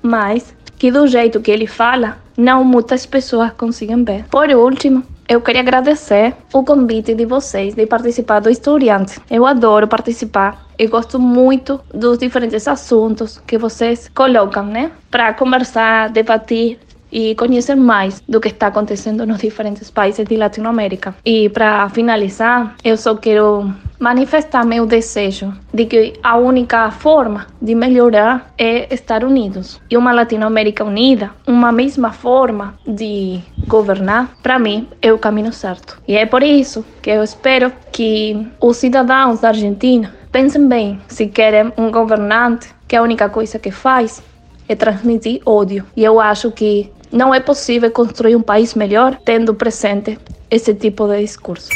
mas que do jeito que ele fala, não muitas pessoas conseguem ver. Por último, eu queria agradecer o convite de vocês de participar do Historiante. Eu adoro participar e gosto muito dos diferentes assuntos que vocês colocam, né? Para conversar, debater e conhecer mais do que está acontecendo nos diferentes países de Latinoamérica. E para finalizar, eu só quero manifestar meu desejo de que a única forma de melhorar é estar unidos. E uma Latinoamérica unida, uma mesma forma de governar, para mim é o caminho certo. E é por isso que eu espero que os cidadãos da Argentina pensem bem se querem um governante que a única coisa que faz é transmitir ódio. E eu acho que não é possível construir um país melhor tendo presente esse tipo de discurso.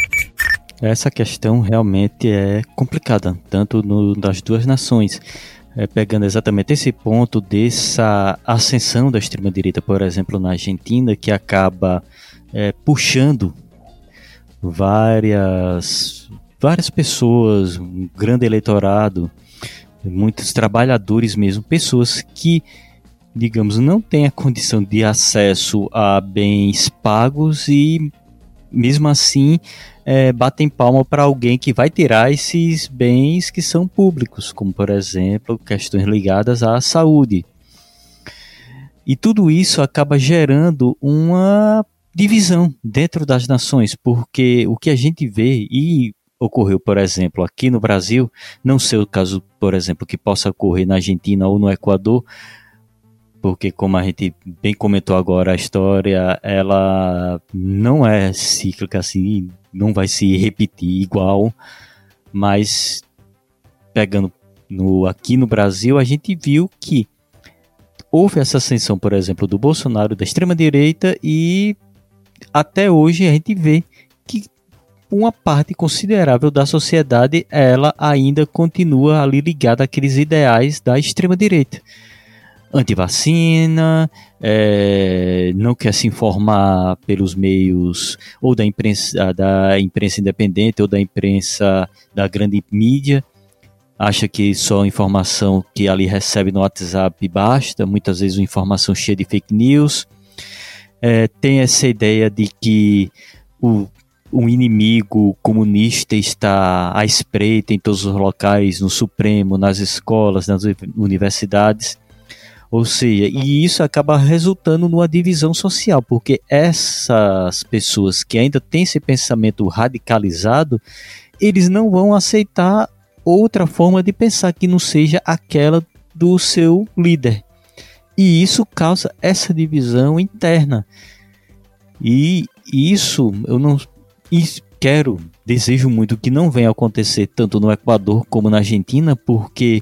Essa questão realmente é complicada, tanto no, das duas nações. É, pegando exatamente esse ponto dessa ascensão da extrema-direita, por exemplo, na Argentina, que acaba é, puxando várias, várias pessoas, um grande eleitorado, muitos trabalhadores mesmo, pessoas que digamos, não têm a condição de acesso a bens pagos e, mesmo assim, é, batem palma para alguém que vai tirar esses bens que são públicos, como, por exemplo, questões ligadas à saúde. E tudo isso acaba gerando uma divisão dentro das nações, porque o que a gente vê e ocorreu, por exemplo, aqui no Brasil, não sei o caso, por exemplo, que possa ocorrer na Argentina ou no Equador, porque como a gente bem comentou agora, a história ela não é cíclica assim, não vai se repetir igual, mas pegando no, aqui no Brasil, a gente viu que houve essa ascensão, por exemplo, do Bolsonaro da extrema direita e até hoje a gente vê que uma parte considerável da sociedade ela ainda continua ali ligada àqueles ideais da extrema direita antivacina, é, não quer se informar pelos meios ou da imprensa, da imprensa independente ou da imprensa da grande mídia, acha que só a informação que ali recebe no WhatsApp basta, muitas vezes uma informação cheia de fake news. É, tem essa ideia de que o, o inimigo comunista está à espreita em todos os locais, no Supremo, nas escolas, nas universidades. Ou seja, e isso acaba resultando numa divisão social, porque essas pessoas que ainda têm esse pensamento radicalizado, eles não vão aceitar outra forma de pensar que não seja aquela do seu líder. E isso causa essa divisão interna. E isso eu não quero, desejo muito que não venha acontecer tanto no Equador como na Argentina, porque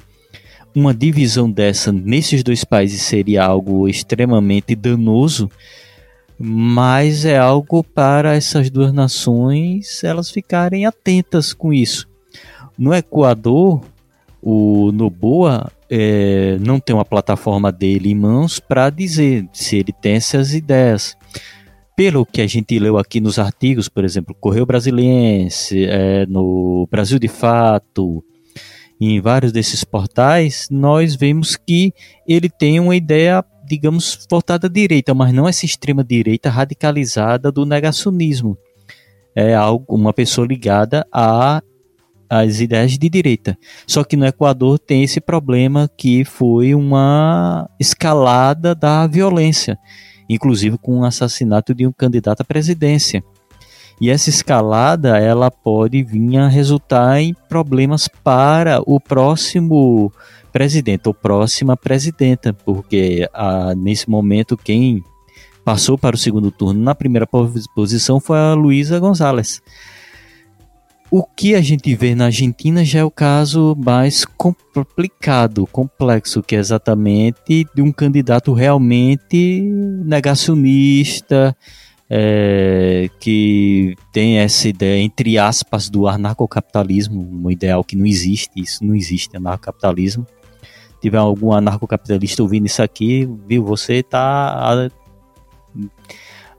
uma divisão dessa nesses dois países seria algo extremamente danoso, mas é algo para essas duas nações elas ficarem atentas com isso. No Equador, o Noboa é, não tem uma plataforma dele em mãos para dizer se ele tem essas ideias. Pelo que a gente leu aqui nos artigos, por exemplo, Correio Brasiliense, é, no Brasil de Fato, em vários desses portais, nós vemos que ele tem uma ideia, digamos, voltada à direita, mas não essa extrema direita radicalizada do negacionismo. É algo, uma pessoa ligada a as ideias de direita. Só que no Equador tem esse problema que foi uma escalada da violência, inclusive com o assassinato de um candidato à presidência. E essa escalada ela pode vir a resultar em problemas para o próximo presidente ou próxima presidenta, porque ah, nesse momento quem passou para o segundo turno na primeira posição foi a Luísa Gonzalez. O que a gente vê na Argentina já é o caso mais complicado, complexo, que é exatamente de um candidato realmente negacionista, é, que tem essa ideia, entre aspas, do anarcocapitalismo, um ideal que não existe, isso não existe, anarcocapitalismo. Se tiver algum anarcocapitalista ouvindo isso aqui, viu, você está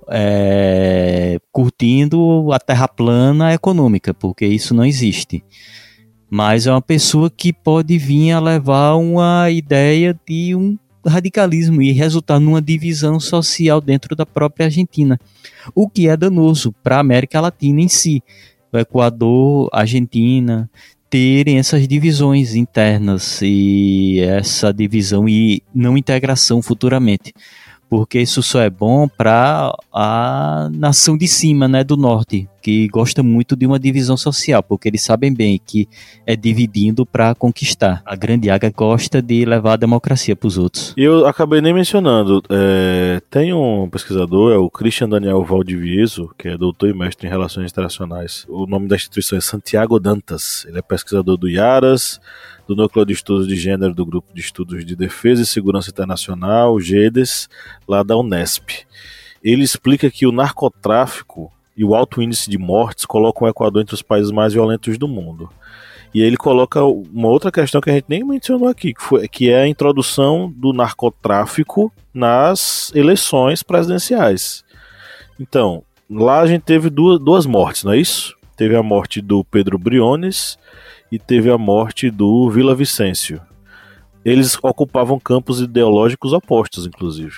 é, curtindo a terra plana econômica, porque isso não existe. Mas é uma pessoa que pode vir a levar uma ideia de um radicalismo e resultar numa divisão social dentro da própria Argentina, o que é danoso para a América Latina em si. O Equador, Argentina, terem essas divisões internas e essa divisão e não integração futuramente. Porque isso só é bom para a nação de cima, né, do norte, que gosta muito de uma divisão social, porque eles sabem bem que é dividindo para conquistar. A grande águia gosta de levar a democracia para os outros. E eu acabei nem mencionando, é, tem um pesquisador, é o Christian Daniel Valdivieso, que é doutor e mestre em relações internacionais. O nome da instituição é Santiago Dantas. Ele é pesquisador do IARAS, do Núcleo de Estudos de Gênero do Grupo de Estudos de Defesa e Segurança Internacional, GEDES, lá da Unesp. Ele explica que o narcotráfico e o alto índice de mortes colocam o Equador entre os países mais violentos do mundo. E aí ele coloca uma outra questão que a gente nem mencionou aqui, que, foi, que é a introdução do narcotráfico nas eleições presidenciais. Então, lá a gente teve duas, duas mortes, não é isso? Teve a morte do Pedro Briones e teve a morte do Vila Vicêncio. Eles ocupavam campos ideológicos opostos, inclusive.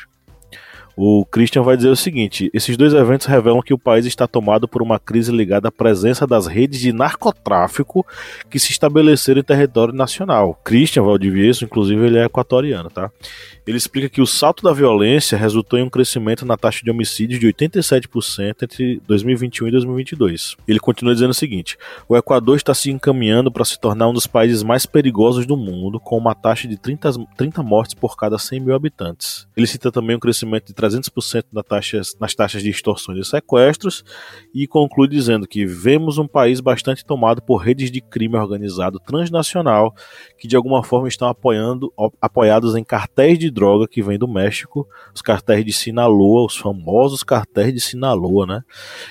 O Christian vai dizer o seguinte: esses dois eventos revelam que o país está tomado por uma crise ligada à presença das redes de narcotráfico que se estabeleceram em território nacional. Christian Valdivieso, inclusive, ele é equatoriano, tá? Ele explica que o salto da violência resultou em um crescimento na taxa de homicídios de 87% entre 2021 e 2022. Ele continua dizendo o seguinte: o Equador está se encaminhando para se tornar um dos países mais perigosos do mundo, com uma taxa de 30, 30 mortes por cada 100 mil habitantes. Ele cita também um crescimento de 300% na taxas, nas taxas de extorsões e sequestros e conclui dizendo que vemos um país bastante tomado por redes de crime organizado transnacional que de alguma forma estão apoiando, apoiados em cartéis de droga que vem do México, os cartéis de Sinaloa, os famosos cartéis de Sinaloa, né?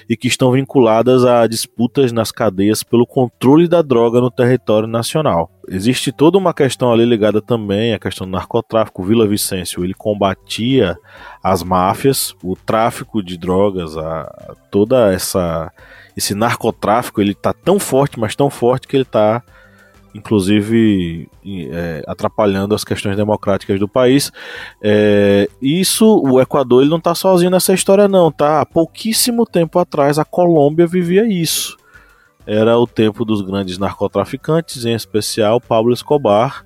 E que estão vinculadas a disputas nas cadeias pelo controle da droga no território nacional. Existe toda uma questão ali ligada também à questão do narcotráfico. Vila Vicêncio ele combatia as máfias, o tráfico de drogas, a, toda essa esse narcotráfico ele tá tão forte, mas tão forte que ele tá inclusive é, atrapalhando as questões democráticas do país. É, isso, o Equador ele não está sozinho nessa história não, tá? Há pouquíssimo tempo atrás a Colômbia vivia isso. Era o tempo dos grandes narcotraficantes, em especial Pablo Escobar,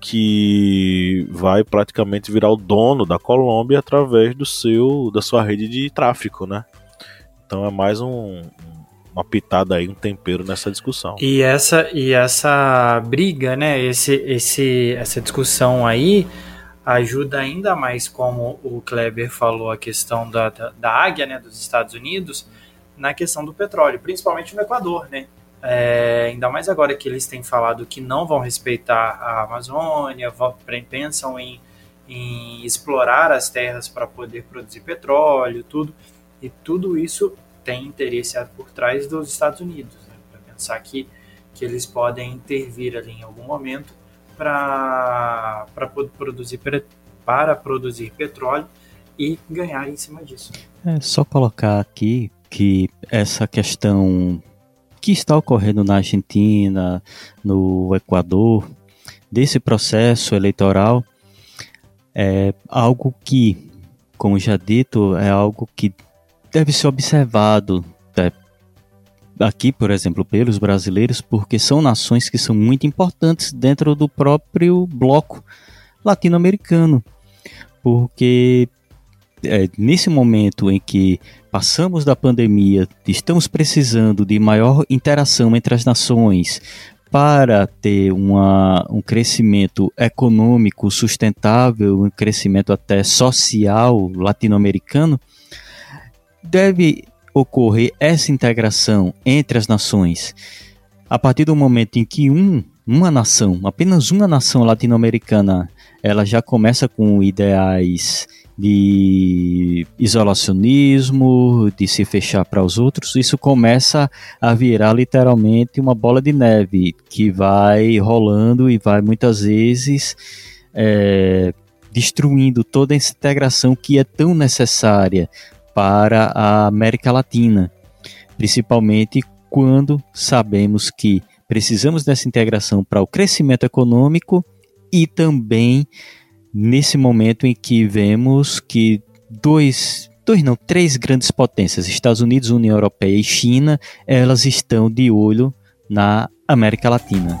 que vai praticamente virar o dono da Colômbia através do seu da sua rede de tráfico, né? Então é mais um, uma pitada aí, um tempero nessa discussão. E essa e essa briga, né, esse, esse essa discussão aí ajuda ainda mais como o Kleber falou a questão da, da, da águia, né, dos Estados Unidos, na questão do petróleo, principalmente no Equador, né? É, ainda mais agora que eles têm falado que não vão respeitar a Amazônia, pensam em, em explorar as terras para poder produzir petróleo, tudo. E tudo isso tem interesse por trás dos Estados Unidos, né? para pensar que, que eles podem intervir ali em algum momento para produzir, para produzir petróleo e ganhar em cima disso. É só colocar aqui que essa questão que está ocorrendo na Argentina, no Equador, desse processo eleitoral, é algo que, como já dito, é algo que deve ser observado é, aqui, por exemplo, pelos brasileiros, porque são nações que são muito importantes dentro do próprio bloco latino-americano. Porque é, nesse momento em que passamos da pandemia, estamos precisando de maior interação entre as nações para ter uma, um crescimento econômico sustentável, um crescimento até social latino-americano, deve ocorrer essa integração entre as nações a partir do momento em que um, uma nação, apenas uma nação latino-americana, ela já começa com ideais de isolacionismo, de se fechar para os outros, isso começa a virar literalmente uma bola de neve que vai rolando e vai muitas vezes é, destruindo toda essa integração que é tão necessária para a América Latina, principalmente quando sabemos que precisamos dessa integração para o crescimento econômico e também nesse momento em que vemos que dois, dois não, três grandes potências, Estados Unidos, União Europeia e China, elas estão de olho na América Latina.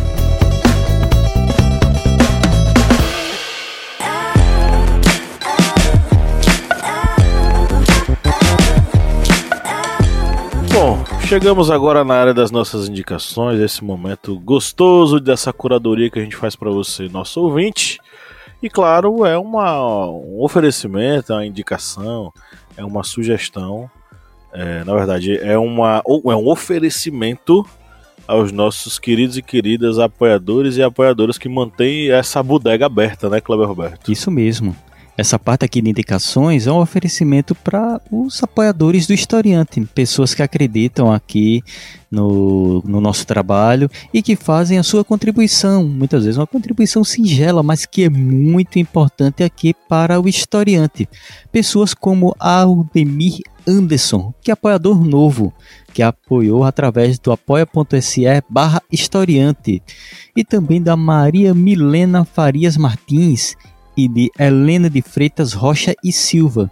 Chegamos agora na área das nossas indicações, esse momento gostoso dessa curadoria que a gente faz para você, nosso ouvinte. E claro, é uma, um oferecimento, uma indicação, é uma sugestão. É, na verdade, é, uma, é um oferecimento aos nossos queridos e queridas apoiadores e apoiadoras que mantêm essa bodega aberta, né, Cleber Roberto? Isso mesmo. Essa parte aqui de indicações é um oferecimento para os apoiadores do historiante, pessoas que acreditam aqui no, no nosso trabalho e que fazem a sua contribuição, muitas vezes uma contribuição singela, mas que é muito importante aqui para o historiante. Pessoas como Aldemir Anderson, que é apoiador novo, que apoiou através do apoia.se barra historiante, e também da Maria Milena Farias Martins, de Helena de Freitas Rocha e Silva.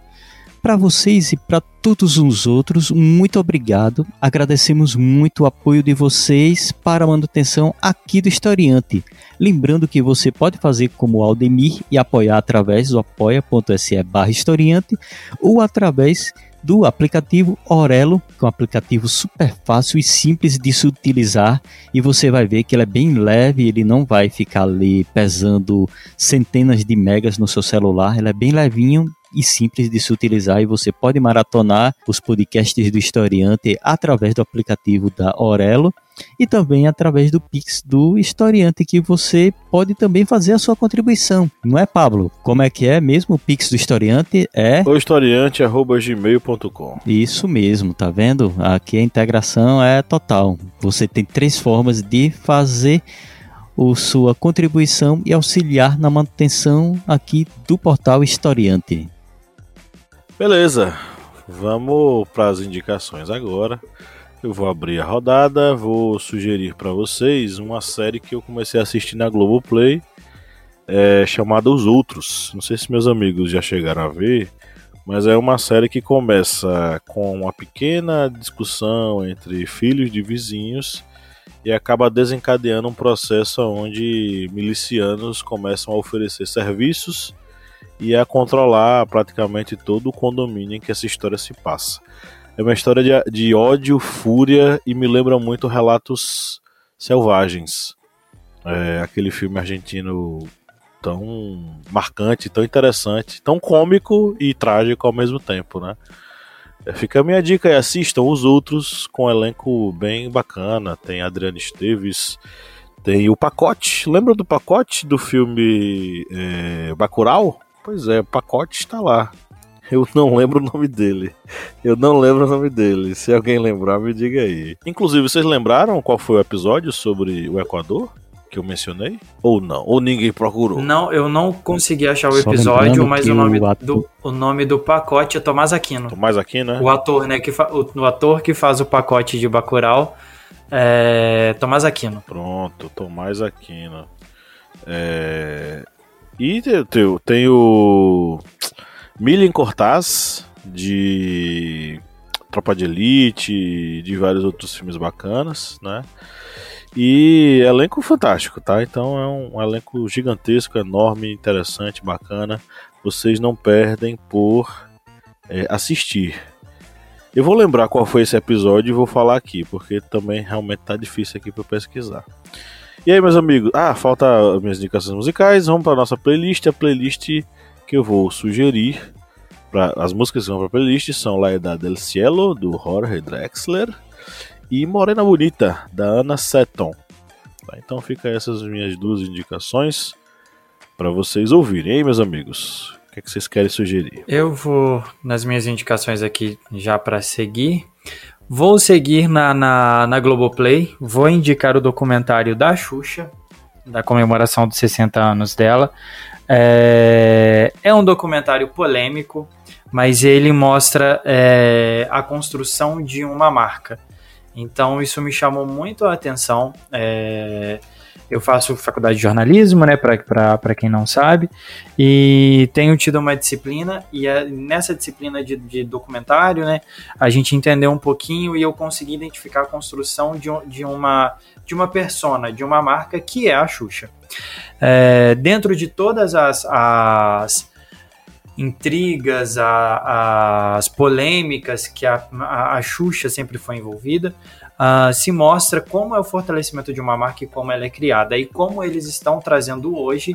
Para vocês e para todos os outros, muito obrigado. Agradecemos muito o apoio de vocês para a manutenção aqui do Historiante. Lembrando que você pode fazer como Aldemir e apoiar através do apoia.se barra historiante ou através do aplicativo Orelo, que é um aplicativo super fácil e simples de se utilizar, e você vai ver que ele é bem leve, ele não vai ficar ali pesando centenas de megas no seu celular, ele é bem levinho e simples de se utilizar e você pode maratonar os podcasts do Historiante através do aplicativo da Orelo e também através do Pix do historiante, que você pode também fazer a sua contribuição. Não é, Pablo? Como é que é mesmo o Pix do historiante? É o historiante@gmail.com. Isso mesmo, tá vendo? Aqui a integração é total. Você tem três formas de fazer o sua contribuição e auxiliar na manutenção aqui do portal Historiante. Beleza. Vamos para as indicações agora. Eu vou abrir a rodada, vou sugerir para vocês uma série que eu comecei a assistir na Globoplay, é, chamada Os Outros. Não sei se meus amigos já chegaram a ver, mas é uma série que começa com uma pequena discussão entre filhos de vizinhos e acaba desencadeando um processo onde milicianos começam a oferecer serviços e a controlar praticamente todo o condomínio em que essa história se passa. É uma história de, de ódio, fúria e me lembra muito Relatos Selvagens. É, aquele filme argentino tão marcante, tão interessante, tão cômico e trágico ao mesmo tempo, né? É, fica a minha dica aí, assistam os outros com um elenco bem bacana. Tem Adriano Esteves, tem o Pacote. Lembra do Pacote do filme é, Bacurau? Pois é, o Pacote está lá. Eu não lembro o nome dele. Eu não lembro o nome dele. Se alguém lembrar, me diga aí. Inclusive, vocês lembraram qual foi o episódio sobre o Equador? Que eu mencionei? Ou não? Ou ninguém procurou? Não, eu não consegui achar o episódio, mas o nome, o, ator... do, o nome do pacote é Tomás Aquino. Tomás Aquino, né? O ator, né? Que fa... o, o ator que faz o pacote de Bacurau é Tomás Aquino. Pronto, Tomás Aquino. É... E tem, tem o Milian Cortaz, de Tropa de Elite, de vários outros filmes bacanas, né? E elenco fantástico, tá? Então é um, um elenco gigantesco, enorme, interessante, bacana. Vocês não perdem por é, assistir. Eu vou lembrar qual foi esse episódio e vou falar aqui, porque também realmente tá difícil aqui para pesquisar. E aí, meus amigos? Ah, falta minhas indicações musicais. Vamos para nossa playlist. A playlist que eu vou sugerir para as músicas que vão para a playlist são La Edad del Cielo do Jorge Drexler e Morena Bonita da Ana Seton. Tá? Então fica essas minhas duas indicações para vocês ouvirem. Aí, meus amigos, o que, é que vocês querem sugerir? Eu vou nas minhas indicações aqui já para seguir. Vou seguir na, na, na Globoplay. Vou indicar o documentário da Xuxa, da comemoração dos 60 anos dela. É, é um documentário polêmico, mas ele mostra é, a construção de uma marca. Então isso me chamou muito a atenção. É, eu faço faculdade de jornalismo, né, para quem não sabe, e tenho tido uma disciplina, e é nessa disciplina de, de, documentário, né, a gente entendeu um pouquinho e eu consegui identificar a construção de, de, uma, de uma persona, de uma marca que é a Xuxa. É, dentro de todas as, as intrigas, a, as polêmicas que a, a, a Xuxa sempre foi envolvida, uh, se mostra como é o fortalecimento de uma marca e como ela é criada, e como eles estão trazendo hoje,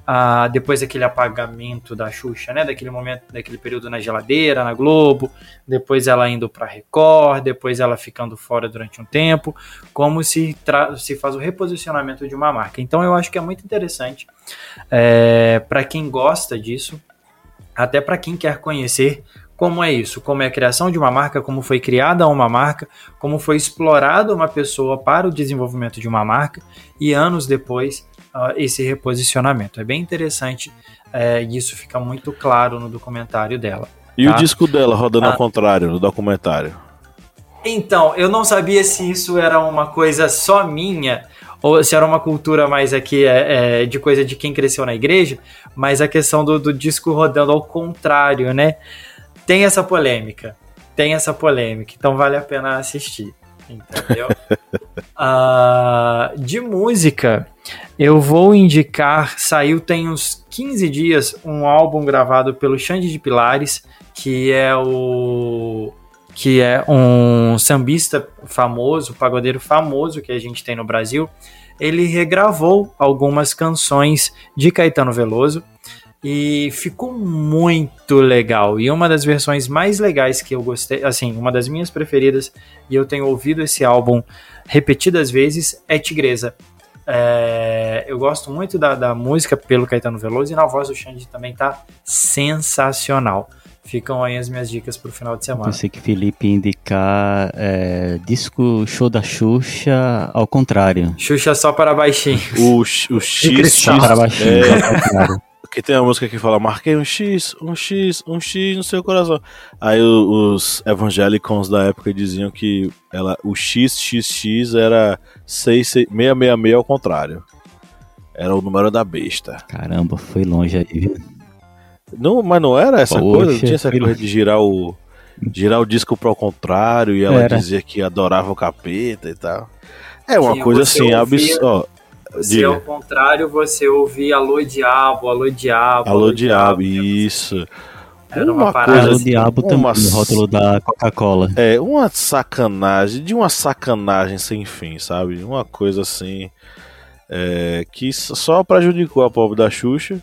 uh, depois daquele apagamento da Xuxa, né, daquele momento, daquele período na geladeira, na Globo, depois ela indo para Record, depois ela ficando fora durante um tempo, como se, se faz o reposicionamento de uma marca. Então eu acho que é muito interessante é, para quem gosta disso, até para quem quer conhecer como é isso, como é a criação de uma marca, como foi criada uma marca, como foi explorada uma pessoa para o desenvolvimento de uma marca e anos depois uh, esse reposicionamento. É bem interessante uh, e isso fica muito claro no documentário dela. E tá? o disco dela rodando ah, ao contrário no documentário? Então, eu não sabia se isso era uma coisa só minha ou se era uma cultura mais aqui é, é, de coisa de quem cresceu na igreja, mas a questão do, do disco rodando ao contrário, né? Tem essa polêmica, tem essa polêmica, então vale a pena assistir, entendeu? uh, <laughs> de música, eu vou indicar, saiu tem uns 15 dias um álbum gravado pelo Xande de Pilares, que é o que é um sambista famoso, pagodeiro famoso que a gente tem no Brasil, ele regravou algumas canções de Caetano Veloso e ficou muito legal. E uma das versões mais legais que eu gostei, assim, uma das minhas preferidas, e eu tenho ouvido esse álbum repetidas vezes, é Tigresa. É, eu gosto muito da, da música pelo Caetano Veloso e na voz do Xande também tá sensacional. Ficam aí as minhas dicas pro final de semana. Pensei que Felipe indicar é, disco show da Xuxa ao contrário. Xuxa só para baixinho. O, o X, X para baixinho. É... que tem uma música que fala, marquei um X, um X, um X no seu coração. Aí os evangélicos da época diziam que ela, o XXX era 666 ao contrário. Era o número da besta. Caramba, foi longe aí, viu? Não, mas não era essa Poxa, coisa? Não tinha essa coisa de girar o, girar o disco pro contrário e ela era. dizia que adorava o capeta e tal. É uma coisa assim, absurda. Se ao contrário, você ouvia Alô Diabo, Alô Diabo. Alô, alô Diabo, diabo, isso. Era uma, uma parada. Coisa, assim, Diabo uma, também, no rótulo da Coca-Cola. É, uma sacanagem, de uma sacanagem sem fim, sabe? Uma coisa assim. É, que só prejudicou a pobre da Xuxa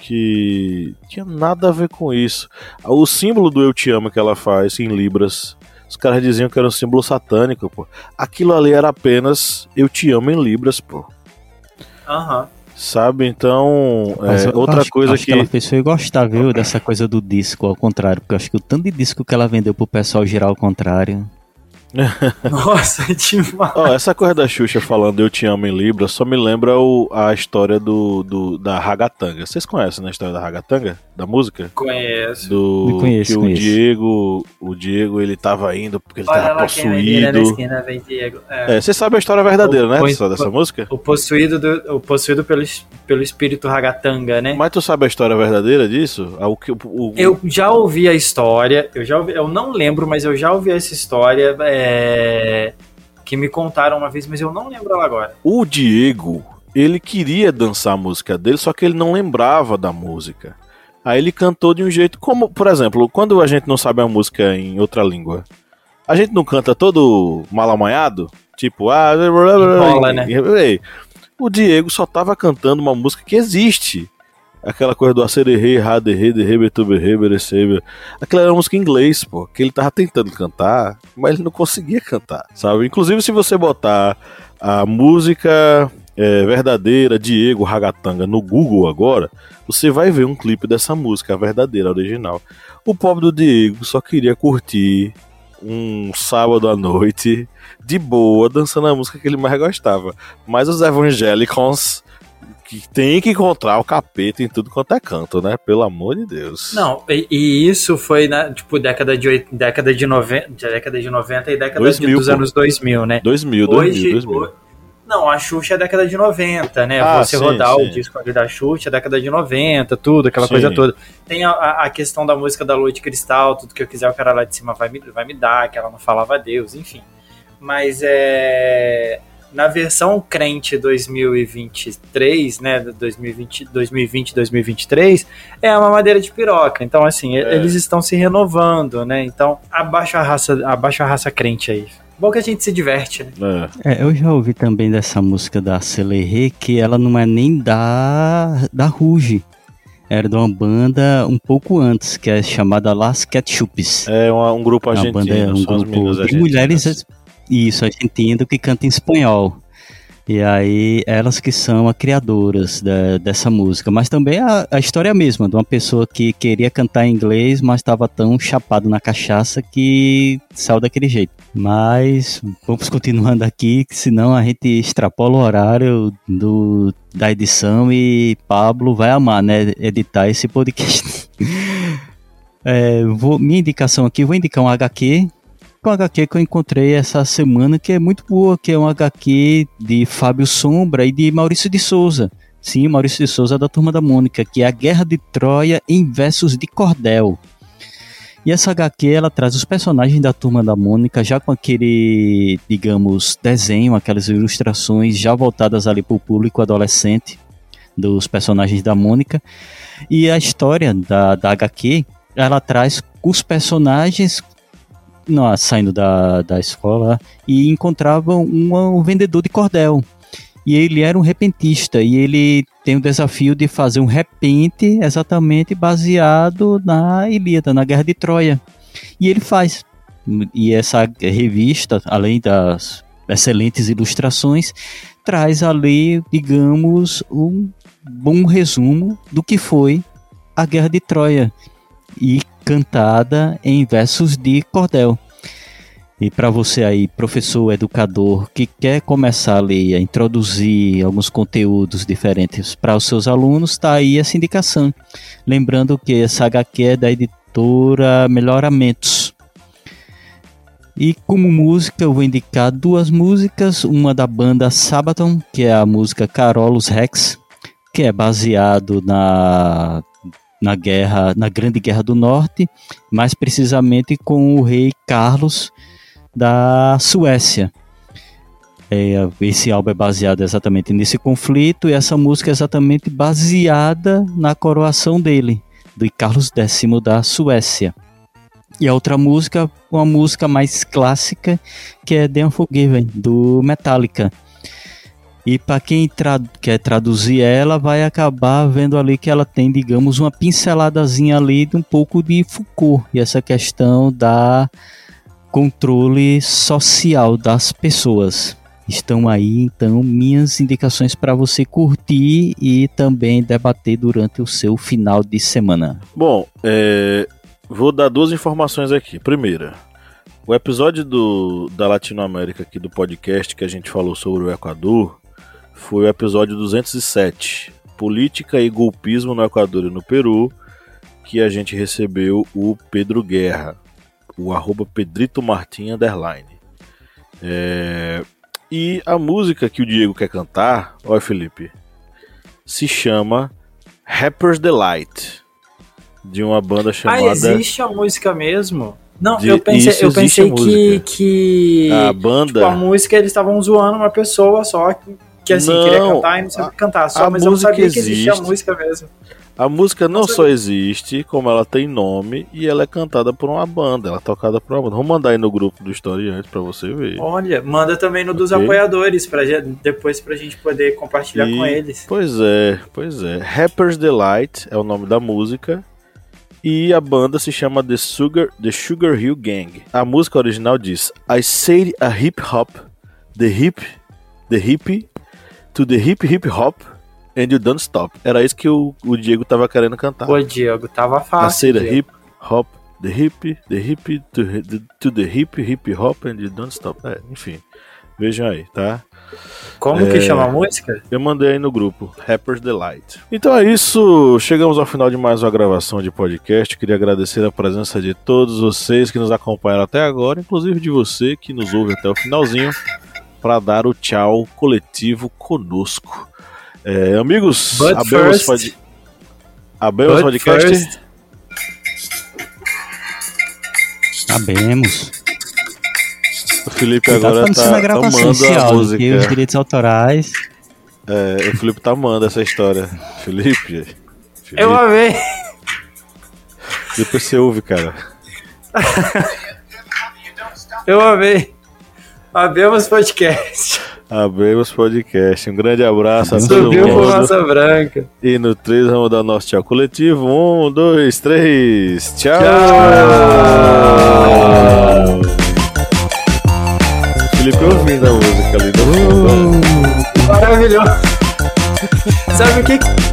que tinha nada a ver com isso. O símbolo do Eu Te Amo que ela faz em Libras, os caras diziam que era um símbolo satânico, pô. Aquilo ali era apenas Eu Te Amo em Libras, pô. Aham. Uhum. Sabe, então, é, outra acho, coisa acho que... que ela fez foi gostar, viu, dessa coisa do disco, ao contrário, porque eu acho que o tanto de disco que ela vendeu pro pessoal girar ao contrário... <laughs> Nossa, demais. Oh, essa coisa da Xuxa falando Eu Te Amo em Libra só me lembra o, a história do, do, da Ragatanga. Vocês conhecem né, a história da Ragatanga? Da música? Conheço. Do, conheço, que conheço. o Diego, o Diego, ele tava indo porque ele Olha tava possuído. Esquina, vem Diego. É. É, você sabe a história verdadeira, o, né? O, dessa o, música? O possuído, do, o possuído pelo, pelo espírito Ragatanga, né? Mas tu sabe a história verdadeira disso? O, o, eu já ouvi a história, eu já ouvi, eu não lembro, mas eu já ouvi essa história. É, é, que me contaram uma vez, mas eu não lembro ela agora. O Diego, ele queria dançar a música dele, só que ele não lembrava da música. Aí ele cantou de um jeito como, por exemplo, quando a gente não sabe a música em outra língua, a gente não canta todo mal amanhado, tipo, ah, Enrola, né? O Diego só tava cantando uma música que existe aquela coisa do acererê, raderê, derrebe, tuberê, berecebe. Aquela era uma música em inglês, pô, que ele tava tentando cantar, mas ele não conseguia cantar, sabe? Inclusive, se você botar a música é, verdadeira Diego Ragatanga no Google agora, você vai ver um clipe dessa música, a verdadeira, a original. O pobre do Diego só queria curtir um sábado à noite, de boa, dançando a música que ele mais gostava. Mas os evangélicos que tem que encontrar o capeta em tudo quanto é canto, né? Pelo amor de Deus. Não, e, e isso foi na, tipo, década de, década de 90, década de 90 e década 2000, de, dos pô. anos 2000, né? 2000, Hoje, 2000, 2000. Não, a Xuxa é década de 90, né? Ah, Você sim, rodar sim. o disco ali da Xuxa é década de 90, tudo, aquela Sim. coisa toda. Tem a, a- a questão da música da Lua de Cristal, tudo que eu quiser o cara lá de cima vai me, vai me dar, que ela não falava Deus, enfim. Mas é. Na versão crente 2023, né? 2020, 2020, 2023, é uma madeira de piroca. Então, assim, É. eles estão se renovando, né? Então, abaixa a raça, abaixa a raça crente aí. Bom que a gente se diverte, né? É. É, eu já ouvi também dessa música da Celerê que ela não é nem da, da Ruge. Era de uma banda um pouco antes, que é chamada Las Ketchups. É uma- um grupo É uma argentino, banda, é um grupo de mulheres, isso, argentino, que canta em espanhol. E aí, elas que são as criadoras da- dessa música. Mas também a, a história é a mesma, de uma pessoa que queria cantar em inglês, mas estava tão chapado na cachaça que saiu daquele jeito. Mas vamos continuando aqui, que senão a gente extrapola o horário do, da edição e Pablo vai amar, né? Editar esse podcast. <laughs> É, vou, minha indicação aqui, vou indicar um HQ com um HQ que eu encontrei essa semana, que é muito boa, que é um HQ de Fábio Sombra e de Maurício de Souza. Sim, Maurício de Souza da Turma da Mônica, que é a Guerra de Troia em versos de Cordel. E essa HQ, ela traz os personagens da Turma da Mônica já com aquele, digamos, desenho, aquelas ilustrações já voltadas ali para o público adolescente dos personagens da Mônica. E a história da, da HQ, ela traz os personagens não, saindo da, da escola e encontravam um, um vendedor de cordel. E ele era um repentista e ele tem o desafio de fazer um repente exatamente baseado na Ilíada, na Guerra de Troia. E ele faz. E essa revista, além das excelentes ilustrações, traz ali, digamos, um bom resumo do que foi a Guerra de Troia e cantada em versos de cordel. E para você aí, professor, educador, que quer começar ali a introduzir alguns conteúdos diferentes para os seus alunos, está aí essa indicação. Lembrando que essa HQ é da editora Melhoramentos. E como música, eu vou indicar duas músicas, uma da banda Sabaton, que é a música Carolus Rex, que é baseado na na guerra, na Grande Guerra do Norte, mais precisamente com o rei Carlos da Suécia. É, esse álbum é baseado exatamente nesse conflito e essa música é exatamente baseada na coroação dele, do Carlos X da Suécia. E a outra música, uma música mais clássica, que é The Unforgiven, do Metallica. E para quem tra quer traduzir ela, vai acabar vendo ali que ela tem, digamos, uma pinceladazinha ali de um pouco de Foucault e essa questão da controle social das pessoas. Estão aí, então, minhas indicações para você curtir e também debater durante o seu final de semana. Bom, é, vou dar duas informações aqui. Primeira, o episódio do, da Latinoamérica aqui do podcast que a gente falou sobre o Equador foi o episódio 207, Política e Golpismo no Equador e no Peru, que a gente recebeu o Pedro Guerra, o arroba Pedrito Martim underline. É, e a música que o Diego quer cantar, olha Felipe, se chama Rapper's Delight, de uma banda chamada... Ah, existe a música mesmo? Não, De- eu pensei, eu pensei que, que A banda... tipo, a música eles estavam zoando uma pessoa só que, que assim, Não, queria cantar e não sabia a- cantar só, mas eu não música sabia que existia a existe. música mesmo. A música não só existe, como ela tem nome e ela é cantada por uma banda, ela é tocada por uma banda. Vamos mandar aí no grupo do Historiante pra você ver. Olha, manda também no dos Ok. apoiadores, gente- depois pra gente poder compartilhar E- com eles. Pois é, pois é. Rapper's Delight é o nome da música. E a banda se chama The Sugar, The Sugar Hill Gang. A música original diz: I say a hip hop, the hip the hip, to the hip hip hop and you don't stop. Era isso que o, o Diego tava querendo cantar. Pô, Diego, tava fácil. Diego. hip hop, the hip, the hip, to, the- to the hip hip hop and you don't stop. É, enfim, vejam aí, tá? Como É. que chama a música? Eu mandei aí no grupo, Rapper's Delight. Então é isso, chegamos ao final de mais uma gravação de podcast. Queria agradecer a presença de todos vocês que nos acompanharam até agora, inclusive de você que nos ouve até o finalzinho, para dar o tchau coletivo conosco. É, amigos, But abemos, first- abemos podcast. first- Sabemos. O Felipe agora tá, tá amando esse a música. os direitos autorais. É, o Felipe tá amando essa história. Felipe, Felipe Eu amei. depois você ouve, cara. Eu amei. Abemos podcast. Abemos podcast. Um grande abraço a todo Subiu por mundo. Massa Branca. E no 3 vamos dar nosso tchau coletivo. Um, dois, três. Tchau! Felipe ouvindo a música ali do fundo. Maravilhoso. Sabe o que?